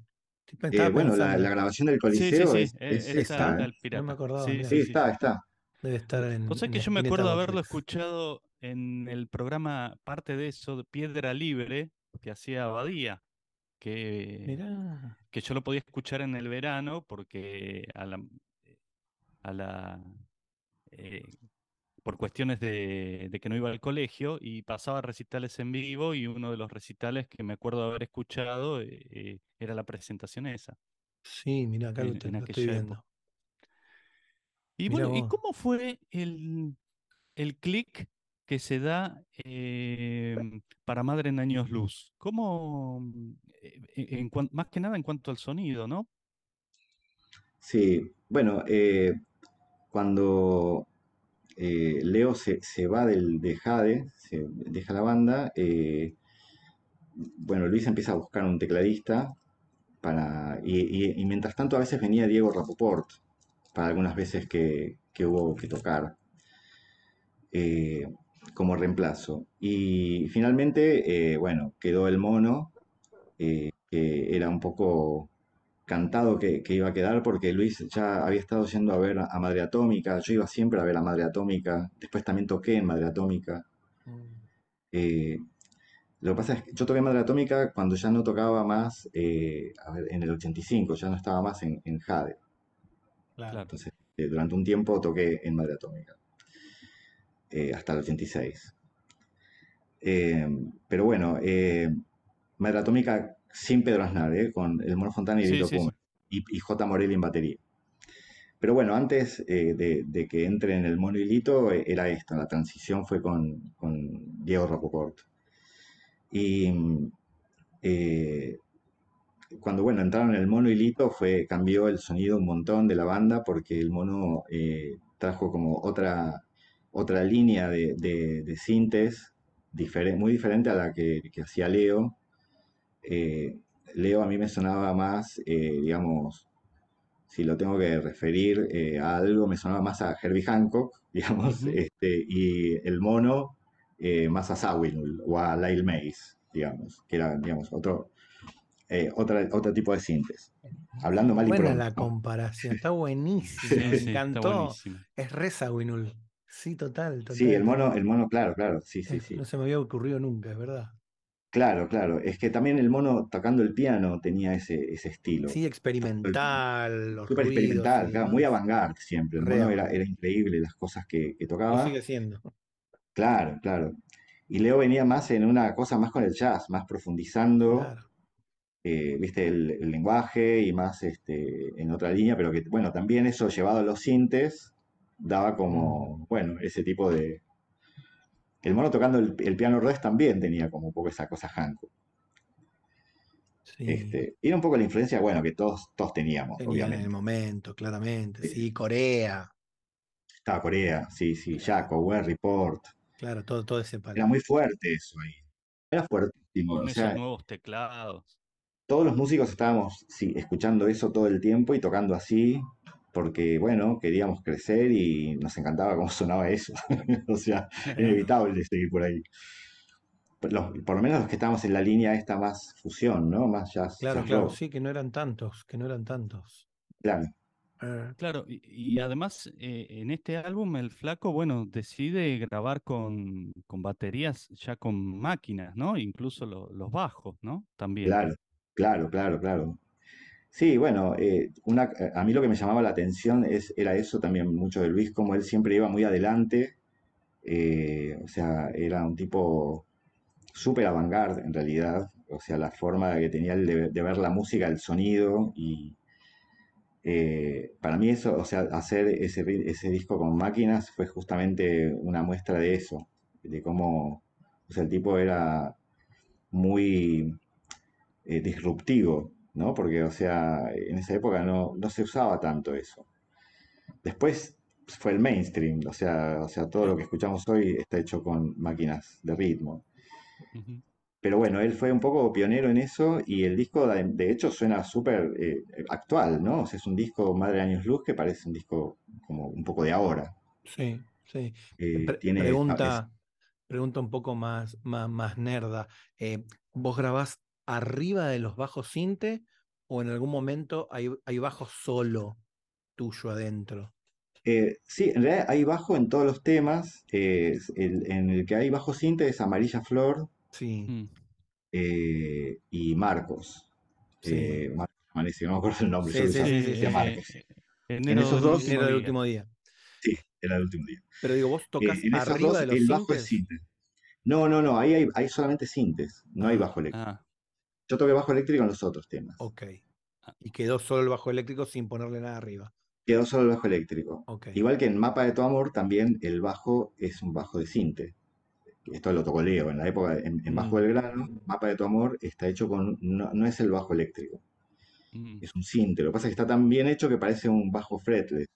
Eh, bueno, la, grabación del Sí, sí, Coliseo sí. es, eh, es está, esta, está ¿eh? el pirata. No me acordaba, Sí, está, está. Debe estar en, Vos sabés en que yo me acuerdo de haberlo escuchado en el programa, parte de eso, de Piedra Libre, que hacía Abadía, que, Mirá. que yo lo podía escuchar en el verano porque a la, a la eh, por cuestiones de, de que no iba al colegio y pasaba recitales en vivo y uno de los recitales que me acuerdo de haber escuchado eh, era la presentación esa, Sí, mirá, acá lo, en, te- en lo estoy viendo. época. Y Mirá bueno, ¿y cómo fue el, el clic que se da eh, para Madre en Años Luz? ¿Cómo, eh, más que nada en cuanto al sonido, ¿no? Sí, bueno, eh, cuando eh, Leo se, se va del, de Jade, se deja la banda, bueno, Luis empieza a buscar un tecladista para, y, y- y mientras tanto a veces venía Diego Rapoport para algunas veces que, que hubo que tocar como reemplazo. Y finalmente, bueno, quedó el mono, eh, que era un poco cantado que, que iba a quedar porque Luis ya había estado yendo a ver a Madre Atómica, yo iba siempre a ver a Madre Atómica, después también toqué en Madre Atómica. Mm, Eh, lo que pasa es que yo toqué Madre Atómica cuando ya no tocaba más, eh, a ver, en el 85, ya no estaba más en, en Jade. Claro. Entonces, eh, durante un tiempo toqué en Madre Atómica, eh, hasta el 86. Eh, pero bueno, eh, Madre Atómica sin Pedro Aznar, eh, con el Mono Fontana y Sí, Vito sí, y, y J. Morelli en batería. Pero bueno, antes eh, de, de que entre en el mono y Lito, eh, era esto, la transición fue con, con Diego Rapoport. Y eh, cuando bueno, entraron en el mono y Lito, fue, cambió el sonido un montón de la banda porque el mono trajo como otra, otra línea de, de, de sintes muy diferente a la que, que hacía Leo. Eh, Leo a mí me sonaba más, eh, digamos, si lo tengo que referir eh, a algo, me sonaba más a Herbie Hancock, digamos, este, y el mono eh, más a Zawinul o a Lyle Mays, digamos, que era, digamos, otro, eh, otra, otro tipo de sintes. Hablando mal y Buena pronto. la comparación, está buenísimo, Sí, me sí, encantó. Es Reza Winul. Sí, total, Sí, el total. mono, el mono, claro, claro, sí, sí, sí. No se me había ocurrido nunca, es verdad. Claro, claro. Es que también el mono tocando el piano tenía ese, ese estilo. Sí, experimental, los Súper ruidos experimental, claro, muy avant-garde siempre. El Re mono era, era increíble las cosas que, que Lo tocaba. sigue siendo. Claro, claro. Y Leo venía más en una cosa más con el jazz, más profundizando, Claro. eh, viste, el, el lenguaje y más este, en otra línea, pero que, bueno, también eso llevado a los sintes daba Mm. como, bueno, ese tipo de... El mono tocando el, el piano res también tenía como un poco esa cosa Hancock. Sí. Este, era un poco la influencia, bueno, que todos, todos teníamos, Tenía en el obviamente. momento, claramente. Sí. Sí, Corea. Estaba Corea, sí, sí, Jaco, Well Report. Claro, todo, todo ese Era palo. muy fuerte eso ahí. Era fuertísimo. Con O esos nuevos teclados. todos los músicos estábamos sí, escuchando eso todo el tiempo y tocando así, porque, bueno, queríamos crecer y nos encantaba cómo sonaba eso. O sea, inevitable seguir por ahí. Por los- por lo menos los que estábamos en la línea esta más fusión, ¿no? Más jazz, Claro, jazz claro, rock. sí, que no eran tantos, que no eran tantos. Claro. Eh, Claro, y, y además eh, en este álbum el flaco, bueno, decide grabar con, con baterías ya con máquinas, ¿no? Incluso lo- los bajos, ¿no? También. Claro, claro, claro, claro. Sí, bueno, eh, una, a mí lo que me llamaba la atención es, era eso también mucho de Luis, como él siempre iba muy adelante, eh, o sea, era un tipo súper avant-garde en realidad, o sea, la forma que tenía él de, ver la música, el sonido, y eh, para mí eso, o sea, hacer ese, ese disco con máquinas fue justamente una muestra de eso, de cómo, o sea, el tipo era muy disruptivo, ¿no? Porque, o sea, en esa época no, no se usaba tanto eso. Después fue el mainstream, o sea, o sea, todo lo que escuchamos hoy está hecho con máquinas de ritmo. Pero bueno, él fue un poco pionero en eso y el disco de, de hecho suena súper eh, actual, ¿no? O sea, es un disco Madre Años Luz que parece un disco como un poco de ahora. sí, sí. Eh, Pre- tiene, es- pregunta, pregunta un poco más, más, más nerda. Eh, ¿vos grabás arriba de los bajos sinte o en algún momento hay, hay bajo solo tuyo adentro? Eh, sí, en realidad hay bajo en todos los temas. eh, el- en el que hay bajo sinte es Amarilla Flor Sí, Mm. eh, y Marcos. sí. Eh, Marcos Amanece, no me acuerdo el nombre, Sí, sí. Marcos. enero esos dos- Enero del último día. Sí, era el último día. Pero digo, vos Eh, tocas en esos arriba dos de los el bajo es sinte. No, no, no, ahí hay, hay solamente sintes, no hay Ah, bajo eléctrico. Ah, Yo toqué bajo eléctrico en los otros temas. Ok. Ah. Y quedó solo el bajo eléctrico sin ponerle nada arriba. Quedó solo el bajo eléctrico. Ok. Igual que en Mapa de tu Amor, también el bajo es un bajo de sinte. Esto lo tocó Leo en la época, en, en Bajo Mm. del Grano, Mapa de tu Amor está hecho con, no, no es el bajo eléctrico, mm, es un sinte. Lo que pasa es que está tan bien hecho que parece un bajo fretless.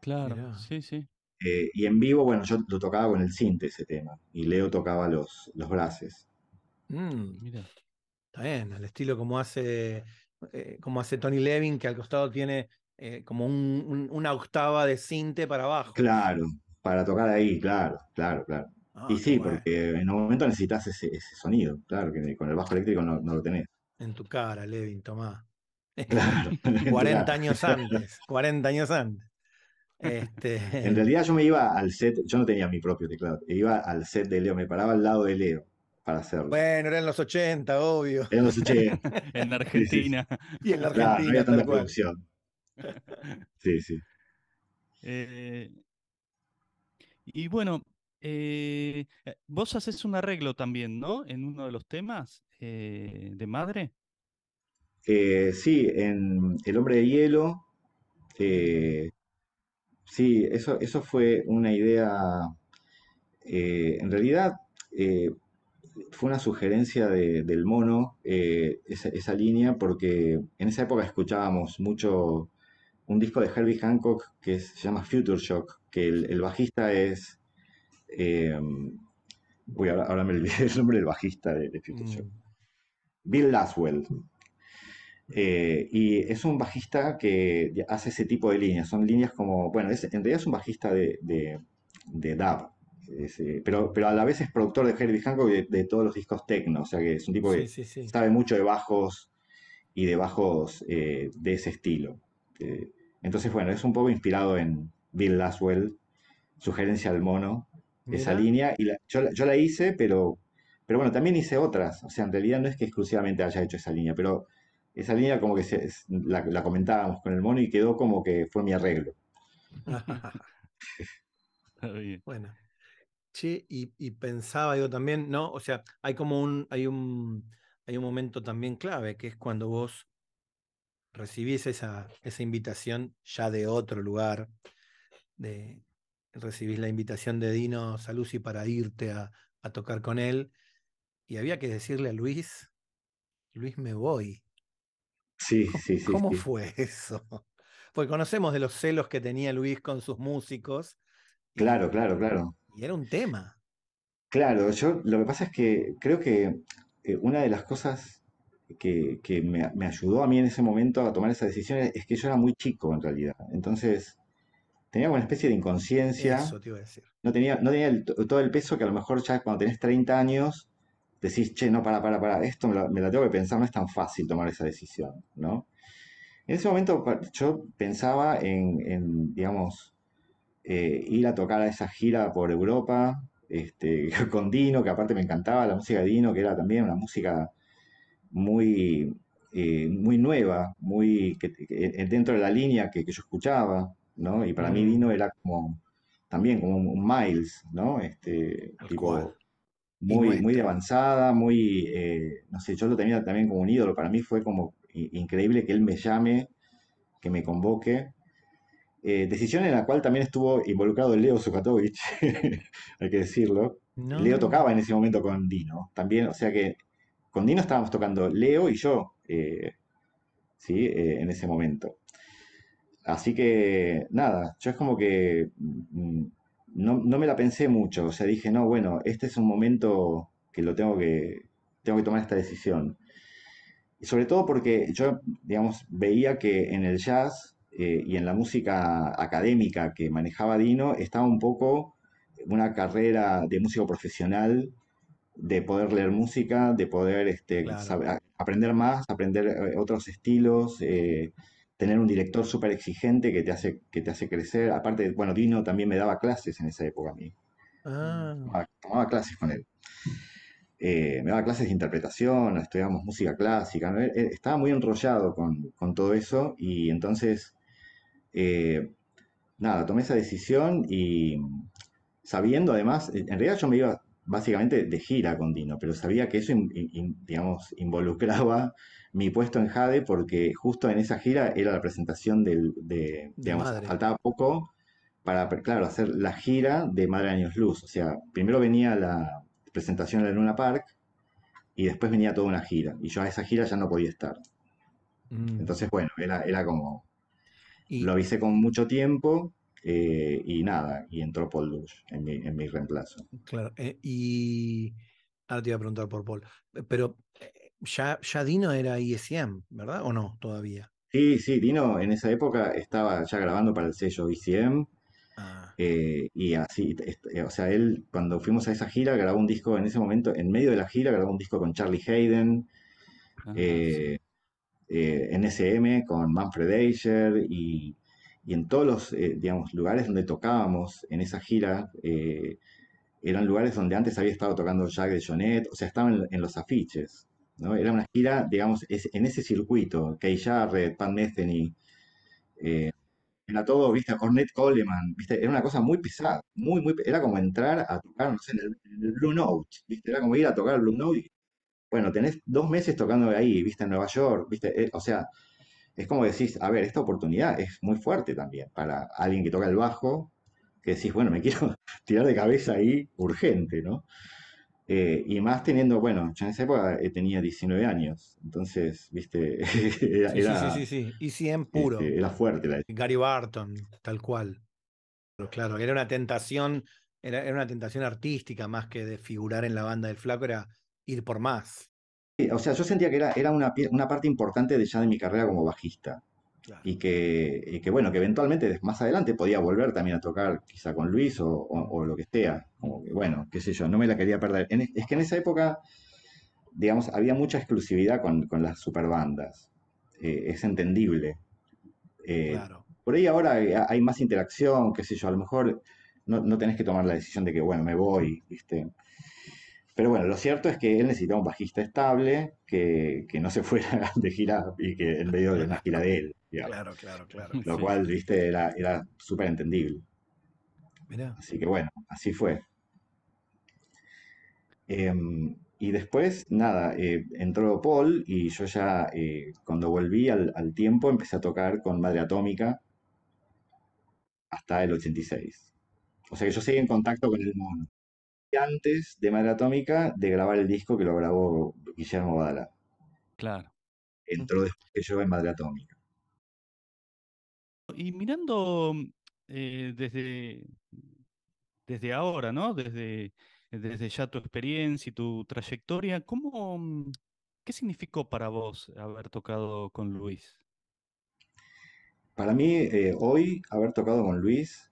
claro, Mirá. sí, sí. Eh, y en vivo, bueno, yo lo tocaba con el sinte ese tema, y Leo tocaba los, los brases. Mm, Mira. Está bien, al estilo como hace, eh, como hace Tony Levin, que al costado tiene eh, como un- un- una octava de cinte para abajo. Claro, para tocar ahí, claro, claro, claro. Ah, y sí, bueno. porque en un momento necesitas ese, ese sonido, claro, que con el bajo eléctrico no, no lo tenés. En tu cara, Levin, tomá. Claro. 40 Claro. años antes, 40 años antes. Este, En realidad yo me iba al set, yo no tenía mi propio teclado, iba al set de Leo, me paraba al lado de Leo para hacerlo. bueno, eran los 80, obvio. Eran los 80, En Argentina. Y en la claro, no Argentina, había tanta producción. Sí, sí. Eh, y bueno, eh, eh, vos haces un arreglo también, ¿no? En uno de los temas eh, de Madre. Eh, sí, en El Hombre de Hielo, eh, sí, eso, eso fue una idea, eh, en realidad eh, fue una sugerencia de- del mono, eh, esa, esa línea, porque en esa época escuchábamos mucho un disco de Herbie Hancock que es- se llama Future Shock, que el, el bajista es... eh, uy, ahora, ahora me olvidé el nombre del bajista de, de Future Shock. Mm, Bill Laswell. Eh, y es un bajista que hace ese tipo de líneas. Son líneas como, bueno, es, en realidad es un bajista de, de, de dub, es, eh, pero, pero a la vez es productor de Herbie Hancock de, de todos los discos techno. O sea que es un tipo Sí, que sí, sí. sabe mucho de bajos y de bajos eh, de ese estilo. Eh, entonces, bueno, es un poco inspirado en Bill Laswell, sugerencia al mono, esa línea. Y la- yo, la- yo la hice, pero, pero bueno, también hice otras. O sea, en realidad no es que exclusivamente haya hecho esa línea, pero esa línea como que se- es- la, la comentábamos con el mono y quedó como que fue mi arreglo. Está bien. bueno. Che, y, y pensaba yo también, ¿no? O sea, hay como un, hay un, hay un momento también clave, que es cuando vos recibís esa, esa invitación ya de otro lugar, de recibís la invitación de Dino Saluzzi para irte a, a tocar con él, y había que decirle a Luis, Luis, me voy. Sí, ¿Cómo, sí, sí, cómo sí. fue eso? Porque conocemos de los celos que tenía Luis con sus músicos, Claro, y, claro, claro. Y era un tema. Claro, yo lo que pasa es que creo que eh, una de las cosas que, que me, me ayudó a mí en ese momento a tomar esa decisión es, que yo era muy chico en realidad. Entonces tenía una especie de inconsciencia, Eso te iba a decir. no tenía, no tenía el- todo el peso que a lo mejor ya cuando tenés 30 años decís, che, no, para, para, para, esto me la, me la tengo que pensar, no es tan fácil tomar esa decisión, ¿no? En ese momento yo pensaba en, en, digamos, eh, ir a tocar a esa gira por Europa, este, con Dino, que aparte me encantaba la música de Dino, que era también una música muy, eh, muy nueva, muy que- que- dentro de la línea que, que yo escuchaba, ¿no? Y para mí Mm, Dino era como también como un, Miles, ¿no? Este, tipo cual. Muy, muy de avanzada, muy, eh, no sé, yo lo tenía también como un ídolo. Para mí fue como increíble que él me llame, que me convoque. Eh, decisión en la cual también estuvo involucrado Leo Sukatovic, hay que decirlo. Leo No, tocaba en ese momento con Dino, también, o sea que con Dino estábamos tocando Leo y yo, eh, ¿sí? Eh, en ese momento. Así que nada, yo es como que mm, no, no me la pensé mucho, o sea, dije, no, bueno, este es un momento que lo tengo que, tengo que tomar esta decisión. Y sobre todo porque yo, digamos, veía que en el jazz eh, y en la música académica que manejaba Dino estaba un poco una carrera de músico profesional, de poder leer música, de poder este, claro. saber- a- aprender más, aprender eh, otros estilos, eh, tener un director súper exigente que te hace, que te hace crecer. Aparte, bueno, Dino también me daba clases en esa época a mí. Ah, Tomaba, tomaba clases con él. Eh, me daba clases de interpretación, estudiábamos música clásica, estaba muy enrollado con, con todo eso y entonces, eh, nada, tomé esa decisión y sabiendo además, en realidad yo me iba básicamente de gira con Dino, pero sabía que eso, in- in- in- digamos, involucraba mi puesto en Jade porque justo en esa gira era la presentación del, de, digamos, madre. faltaba poco para, claro, hacer la gira de Madre Años Luz. O sea, primero venía la presentación en Luna Park y después venía toda una gira. Y yo a esa gira ya no podía estar. Mm. Entonces, bueno, era, era como, Y, lo avisé con mucho tiempo eh, y nada, y entró Paul Lush en mi, en mi reemplazo. claro, eh, y ahora te iba a preguntar por Paul, eh, pero eh, ya, ya Dino era ISM, ¿verdad? ¿O no? Todavía. Sí, sí, Dino en esa época estaba ya grabando para el sello ECM Ah, eh, y así, o sea, él cuando fuimos a esa gira grabó un disco en ese momento, en medio de la gira grabó un disco con Charlie Hayden, Ah, sí. Eh, eh, en SM con Manfred Eicher y, y en todos los, eh, digamos, lugares donde tocábamos en esa gira, eh, eran lugares donde antes había estado tocando Jack de Jonet, o sea, estaban en, en los afiches, ¿no? Era una gira, digamos, es- en ese circuito, Kay Jarrett, Pat Metheny, eh, era todo, viste, Ornette Coleman, viste, era una cosa muy pesada, muy, muy, era como entrar a tocar, no sé, en el, en el Blue Note, viste, era como ir a tocar el Blue Note bueno, tenés dos meses tocando ahí, viste, en Nueva York, viste, eh, o sea, es como decís, a ver, esta oportunidad es muy fuerte también para alguien que toca el bajo, que decís, bueno, me quiero tirar de cabeza ahí urgente, ¿no? Eh, y más teniendo, bueno, yo en esa época eh, tenía 19 años, entonces, viste, era, Sí, era, sí, sí, sí, sí. Y 100 puro. este, era fuerte la Gary Barton, tal cual. Pero claro, era una tentación, era, era una tentación artística más que de figurar en la banda del flaco, era ir por más. O sea, yo sentía que era, era una, parte importante de ya de mi carrera como bajista. Claro. Y que, y que, bueno, que eventualmente más adelante podía volver también a tocar quizá con Luis o, o- o lo que sea. Como que, bueno, qué sé yo, no me la quería perder. En es, que en esa época, digamos, había mucha exclusividad con, con las superbandas. Eh, es entendible. Eh, Claro. por ahí ahora hay, hay más interacción, qué sé yo, a lo mejor no, no tenés que tomar la decisión de que, bueno, me voy, ¿viste? Pero bueno, lo cierto es que él necesitaba un bajista estable, que, que no se fuera de gira y que en medio de una gira de él, digamos. Claro, claro, claro. Lo Sí. cual, viste, era, era súper entendible. Mirá. Así que bueno, así fue. Em, y después, nada, eh, entró Paul y yo ya, eh, cuando volví al, al tiempo, empecé a tocar con Madre Atómica hasta el 86. O sea que yo seguí en contacto con el mono. Antes de Madre Atómica, de grabar el disco que lo grabó Guillermo Badala. Claro. Entró después que yo en Madre Atómica. Y mirando eh, desde, desde ahora, ¿no? Desde, desde ya tu experiencia y tu trayectoria, ¿cómo, qué significó para vos haber tocado con Luis? Para mí, eh, hoy, haber tocado con Luis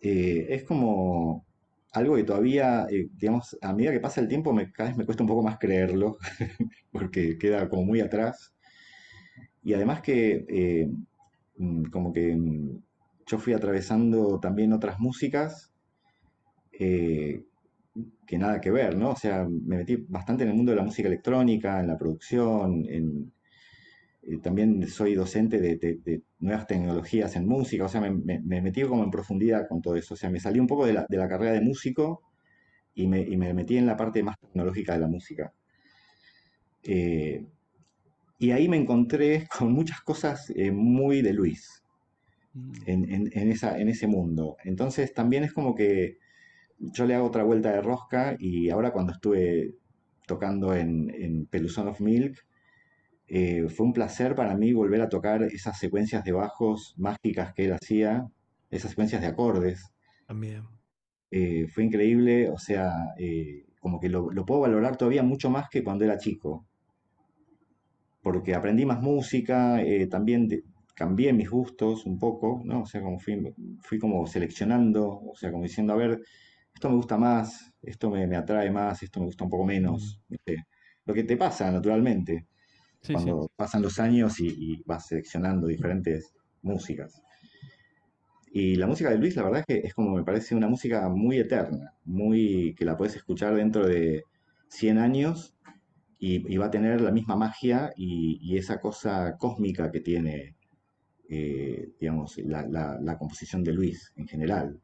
eh, es como algo que todavía, eh, digamos, a medida que pasa el tiempo, me, cada vez me cuesta un poco más creerlo, porque queda como muy atrás. Y además que, eh, mm, como que mm, yo fui atravesando también otras músicas eh, que nada que ver, ¿no? O sea, me metí bastante en el mundo de la música electrónica, en la producción, en, eh, también soy docente de, de- de nuevas tecnologías en música, o sea, me, me- me metí como en profundidad con todo eso, o sea, me salí un poco de la, de la carrera de músico y me, y me metí en la parte más tecnológica de la música. Eh, y ahí me encontré con muchas cosas eh, muy de Luis Mm, en, en- en esa, en ese mundo. Entonces también es como que yo le hago otra vuelta de rosca y ahora cuando estuve tocando en, en Peluzón of Milk, eh, fue un placer para mí volver a tocar esas secuencias de bajos mágicas que él hacía, esas secuencias de acordes. También. Eh, fue increíble, o sea, eh, como que lo, lo puedo valorar todavía mucho más que cuando era chico, porque aprendí más música, también de- cambié mis gustos un poco, ¿no? O sea, como fui, fui como seleccionando, o sea, como diciendo, a ver, esto me gusta más, esto me, me atrae más, esto me gusta un poco menos. Lo que te pasa naturalmente Cuando pasan los años y, y vas seleccionando diferentes músicas. Y la música de Luis, la verdad es que es como me parece una música muy eterna, muy que la puedes escuchar dentro de 100 años y, va a tener la misma magia y, esa cosa cósmica que tiene, eh, digamos, la composición de Luis en general.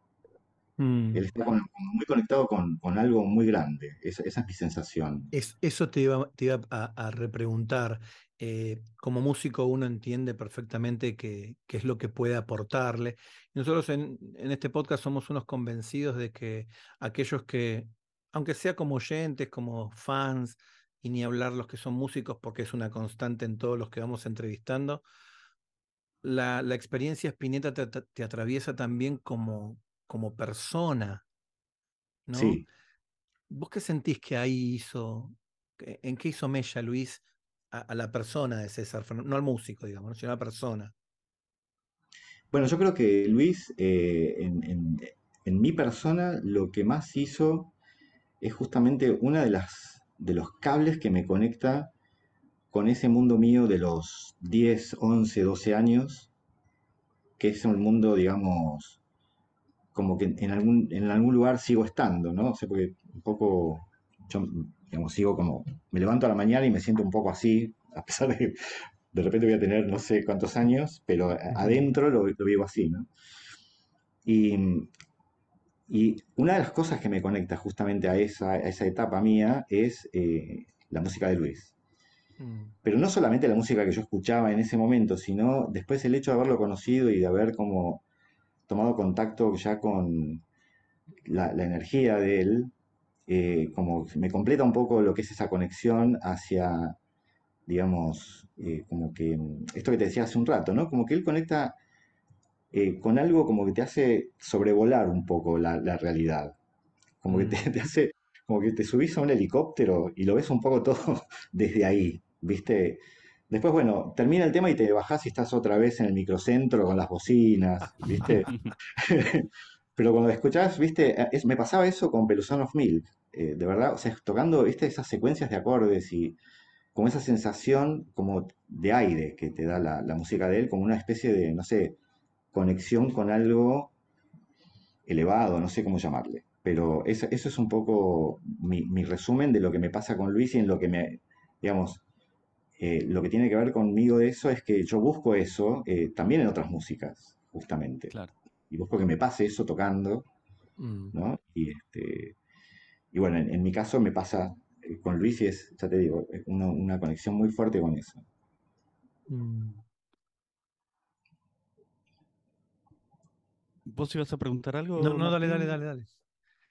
Mm. Él está con- muy conectado con, con algo muy grande, esa, esa es mi sensación. Es, eso te iba, te iba a, a repreguntar. Eh, como músico uno entiende perfectamente qué es lo que puede aportarle. Nosotros en, en este podcast somos unos convencidos de que aquellos que, aunque sea como oyentes, como fans, y ni hablar los que son músicos, porque es una constante en todos los que vamos entrevistando, la, la experiencia Spinetta te atraviesa también como, como persona, ¿no? Sí. ¿Vos qué sentís que ahí hizo, en qué hizo Mella Luis a, a la persona de César Fernández? No al músico, digamos, ¿no? sino a la persona. Bueno, yo creo que Luis, eh, en, en- en mi persona, lo que más hizo es justamente una de las de los cables que me conecta con ese mundo mío de los 10, 11, 12 años, que es un mundo, digamos, como que en algún, en algún lugar sigo estando, ¿no? O sea, porque un poco, yo, digamos, sigo como, me levanto a la mañana y me siento un poco así, a pesar de que de repente voy a tener no sé cuántos años, pero adentro lo, lo vivo así, ¿no? Y, y una de las cosas que me conecta justamente a esa, a esa etapa mía es eh, la música de Luis. Mm. Pero no solamente la música que yo escuchaba en ese momento, sino después el hecho de haberlo conocido y de haber como tomado contacto ya con la, la energía de él, eh, como me completa un poco lo que es esa conexión hacia, digamos, eh, como que esto que te decía hace un rato, ¿no? Como que él conecta eh, con algo como que te hace sobrevolar un poco la, la realidad, como que te, Mm. te hace, como que te subís a un helicóptero y lo ves un poco todo desde ahí, ¿viste? Después, bueno, termina el tema y te bajás y estás otra vez en el microcentro con las bocinas, ¿viste? Pero cuando escuchás, viste, Eh, es- me pasaba eso con Pelusón of Milk, eh, de verdad, o sea, tocando, viste, esas secuencias de acordes y como esa sensación como de aire que te da la, la música de él, como una especie de, no sé, conexión con algo elevado, no sé cómo llamarle. Pero eso, eso es un poco mi, mi resumen de lo que me pasa con Luis y en lo que me, digamos, eh, lo que tiene que ver conmigo de eso es que yo busco eso eh, también en otras músicas, justamente. Claro. Y busco que me pase eso tocando, Mm. ¿no? Y, este, y bueno, en, en mi caso me pasa eh, con Luis y es, ya te digo, una, una conexión muy fuerte con eso. Mm. ¿Vos ibas a preguntar algo? No, no, dale, dale, dale, dale.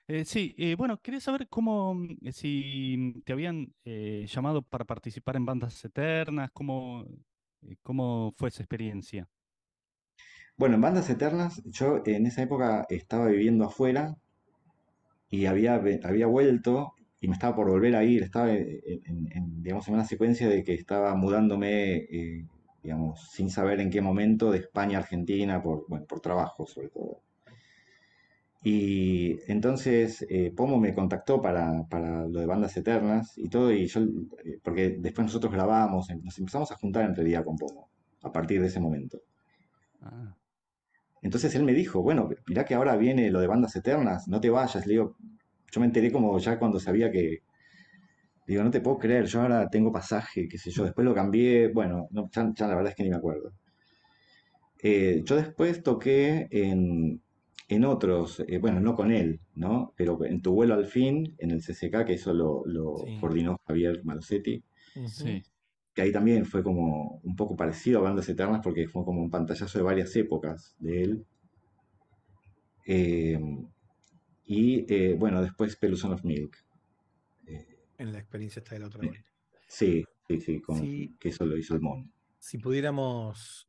Eh, sí, eh, bueno, quería saber cómo, mm, eh, si te habían eh, llamado para participar en bandas eternas, cómo, eh, cómo fue esa experiencia. Bueno, en Bandas Eternas, yo en esa época estaba viviendo afuera y había, había vuelto y me estaba por volver a ir, estaba en, en- en, digamos, en una secuencia de que estaba mudándome, digamos, sin saber en qué momento, de España a Argentina, por, bueno, por trabajo sobre todo. Y entonces eh, Pomo me contactó para, para lo de Bandas Eternas y todo, y yo, eh, porque después nosotros grabamos, nos empezamos a juntar en realidad con Pomo, a partir de ese momento. Ah, Entonces él me dijo, bueno, mirá que ahora viene lo de bandas eternas, no te vayas. Le digo, yo me enteré como ya cuando sabía que, digo, no te puedo creer, yo ahora tengo pasaje, qué sé yo, después lo cambié, bueno, no, ya, ya la verdad es que ni me acuerdo. Eh, yo después toqué en, en otros, eh, bueno, no con él, ¿no? Pero en Tu vuelo al fin, en el CCK, que eso lo, lo Sí. coordinó Javier Malosetti, sí. que ahí también fue como un poco parecido a Bandas Eternas porque fue como un pantallazo de varias épocas de él. Eh, y eh, bueno, después Peluson of Milk. Eh, En la experiencia está de la otra Sí. sí, sí, sí, con, Sí. que eso lo hizo el Mon. Si pudiéramos,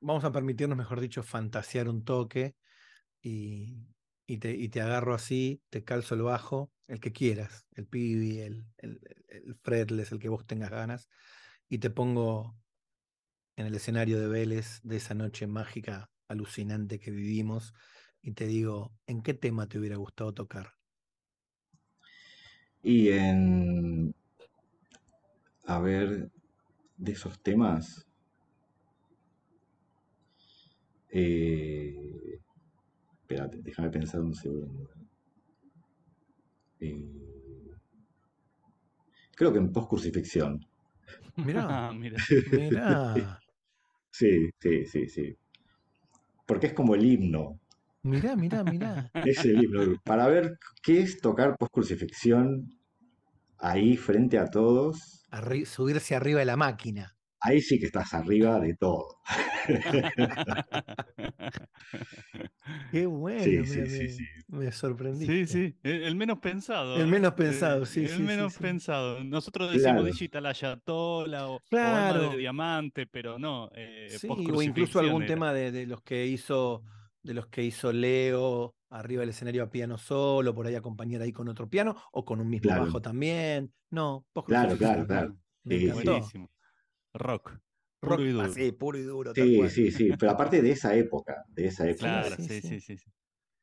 vamos a permitirnos, mejor dicho, fantasear un toque y, y te, y te agarro así, te calzo el bajo, el que quieras, el pibi, el, el, el fretless, el que vos tengas ganas, y te pongo en el escenario de Vélez de esa noche mágica, alucinante que vivimos, y te digo, ¿en qué tema te hubiera gustado tocar? Y en, a ver, de esos temas, eh, espérate, déjame pensar un segundo. Eh, creo que en post-crucifixión. Mirá, Ah, mira. mirá, Sí, sí, sí, sí. Porque es como el himno. mirá, mirá, mirá. Es el himno. Para ver qué es tocar post-crucifixión ahí frente a todos, Arri- subirse arriba de la máquina. Ahí sí que estás arriba de todo. Qué bueno, Sí, me, sí, sí, me- sí. me sorprendí. Sí, sí, el, el menos pensado. El menos Eh, pensado, sí, El sí, menos sí. pensado. Nosotros decimos Claro. Digital Ayatola o, o Alma Claro. de Diamante, pero no. Eh, Sí, o incluso algún era. tema de, de los que hizo, de los que hizo Leo arriba del escenario a piano solo, por ahí acompañar ahí con otro piano, o con un mismo Claro. bajo también. No, Claro, claro, claro. Me Sí, sí. encantó. Buenísimo. Rock. Rock Puro y duro. así, puro y duro, tal Sí, cual. sí, sí. Pero aparte de esa época, de esa época. Claro, sí, sí, sí. sí, sí, sí.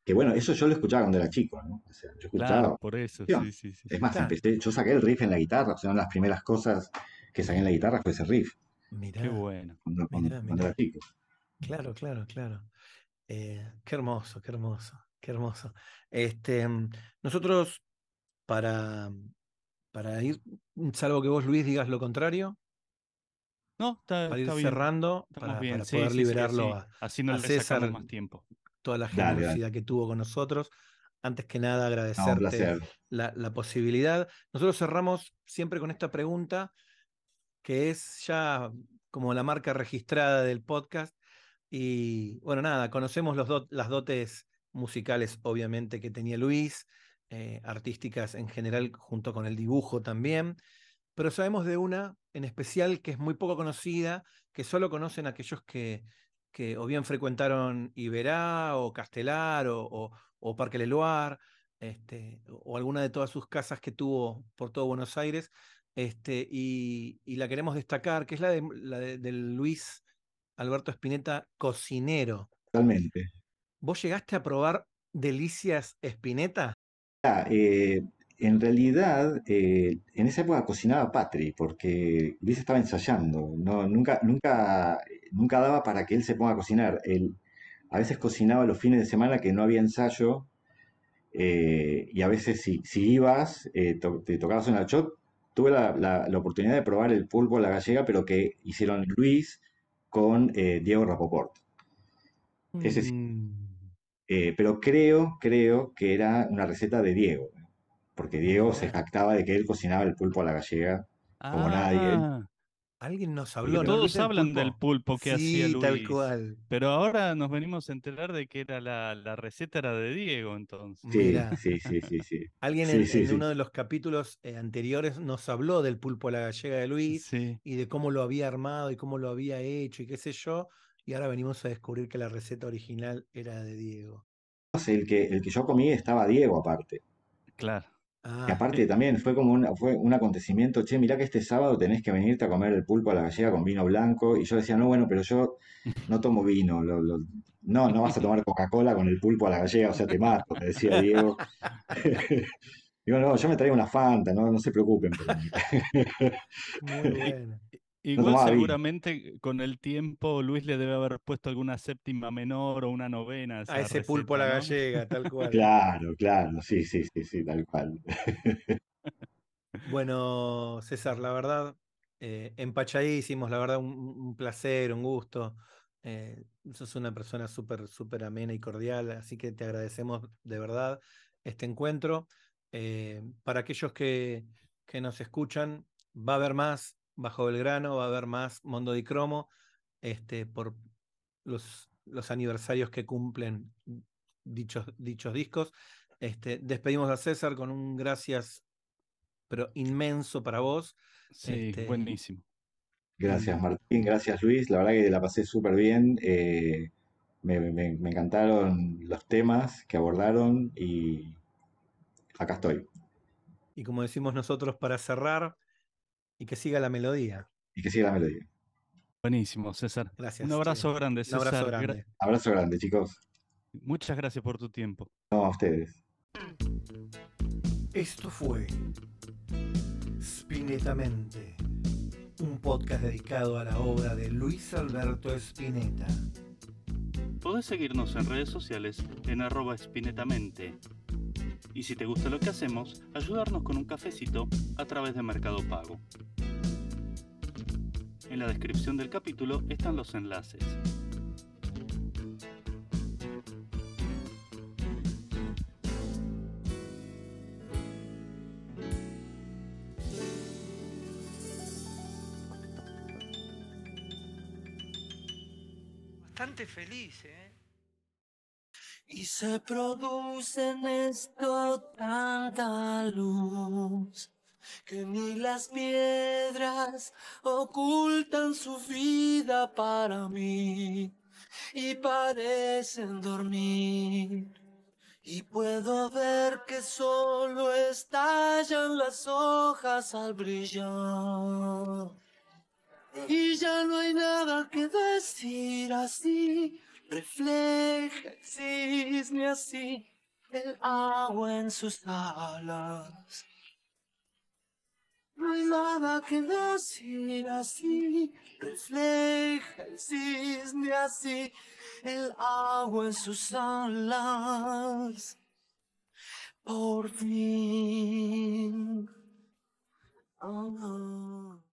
Que bueno, eso yo lo escuchaba cuando era chico, ¿no? O sea, yo escuchaba. Claro, por eso, Tío, sí, sí, sí. Es más, Claro. empecé, yo saqué el riff en la guitarra, o sea, una de las primeras cosas que saqué en la guitarra fue ese riff Mirá, Qué bueno. cuando, cuando- Mirá, cuando mirá. era chico. claro, claro, claro. Eh, qué hermoso, qué hermoso, qué hermoso. Este, nosotros, para, para ir, salvo que vos, Luis, digas lo contrario, No, está, para ir está bien. cerrando, Estamos para, bien. para sí, poder sí, sí, liberarlo así, a así no a le sacamos César. más tiempo. toda la Dale, dale. generosidad que tuvo con nosotros, antes que nada agradecerte la, la posibilidad. Nosotros cerramos siempre con esta pregunta, que es ya como la marca registrada del podcast. Y bueno, nada, conocemos los dot- las dotes musicales, obviamente, que tenía Luis, eh, artísticas en general, junto con el dibujo también. Pero sabemos de una en especial que es muy poco conocida, que solo conocen aquellos que, que o bien frecuentaron Iberá o Castelar o, o- o Parque Leloir, este, o alguna de todas sus casas que tuvo por todo Buenos Aires, este, y, y la queremos destacar, que es la de, la de- del Luis Alberto Spinetta, cocinero. Totalmente. ¿Vos llegaste a probar delicias Spinetta? Ah, eh, en realidad, eh, en esa época cocinaba Patri, porque Luis estaba ensayando. No, nunca, nunca, nunca daba para que él se ponga a cocinar. Él a veces cocinaba los fines de semana que no había ensayo, eh, y a veces si, si ibas, eh, to- te tocabas en el shot. Tuve la, la- la oportunidad de probar el pulpo a la gallega, pero que hicieron Luis con eh, Diego Rapoport. Ese sí. Mm, pero creo, creo que era una receta de Diego, porque Diego se jactaba de que él cocinaba el pulpo a la gallega. Como nadie. Ah, Alguien nos habló, ¿no? todos Luis, hablan del pulpo que hacía Sí, tal Luis. cual. Pero ahora nos venimos a enterar de que era la, la receta era de Diego, entonces. Sí, Mira. sí, sí, sí, sí. Alguien Sí, en, sí, en sí. uno de los capítulos eh, anteriores nos habló del pulpo a la gallega de Luis Sí. y de cómo lo había armado y cómo lo había hecho y qué sé yo. Y ahora venimos a descubrir que la receta original era de Diego. El que, el que yo comí estaba Diego aparte. Claro. Ah, Y aparte también fue como un, fue un acontecimiento, che, mirá que este sábado tenés que venirte a comer el pulpo a la gallega con vino blanco. Y yo decía, no, bueno, pero yo no tomo vino. lo- lo- no, no vas a tomar Coca-Cola con el pulpo a la gallega, o sea, te mato, me decía Diego. Digo, no, yo me traigo una Fanta, no, no se preocupen. mí". muy bueno. Igual seguramente con el tiempo Luis le debe haber puesto alguna séptima menor o una novena a, ese pulpo a la gallega, tal cual. Claro, claro, sí, sí, sí, sí, tal cual. Bueno, César, la verdad, eh, empachadísimos, la verdad, un, un placer, un gusto. Eh, sos una persona súper, súper amena y cordial, así que te agradecemos de verdad este encuentro. Eh, para aquellos que, que nos escuchan, va a haber más Bajo Belgrano, va a haber más Mondo di Cromo, este, por los, los aniversarios que cumplen dichos, dichos discos. Este, despedimos a César con un gracias pero inmenso para vos. Sí, Este, buenísimo. Gracias, Martín, gracias, Luis. La verdad que la pasé súper bien. eh, me, me- me encantaron los temas que abordaron y acá estoy. Y como decimos nosotros para cerrar, y que siga la melodía. Y que siga la melodía. Buenísimo, César. Gracias. Un abrazo grande, Un César. abrazo Gra- grande. Abrazo grande, chicos. Muchas gracias por tu tiempo. No, a ustedes. Esto fue Spinetamente, un podcast dedicado a la obra de Luis Alberto Spinetta. Podés seguirnos en redes sociales en arroba espinetamente. Y si te gusta lo que hacemos, ayudarnos con un cafecito a través de Mercado Pago. En la descripción del capítulo están los enlaces. Bastante feliz, ¿eh? Y se produce en esto tanta luz que ni las piedras ocultan su vida para mí y parecen dormir. Y puedo ver que solo estallan las hojas al brillar. Y ya no hay nada que decir así. Refleja el cisne así el agua en sus alas. No hay nada que decir así, refleja el cisne así, el agua en sus alas. Por fin. Oh, no.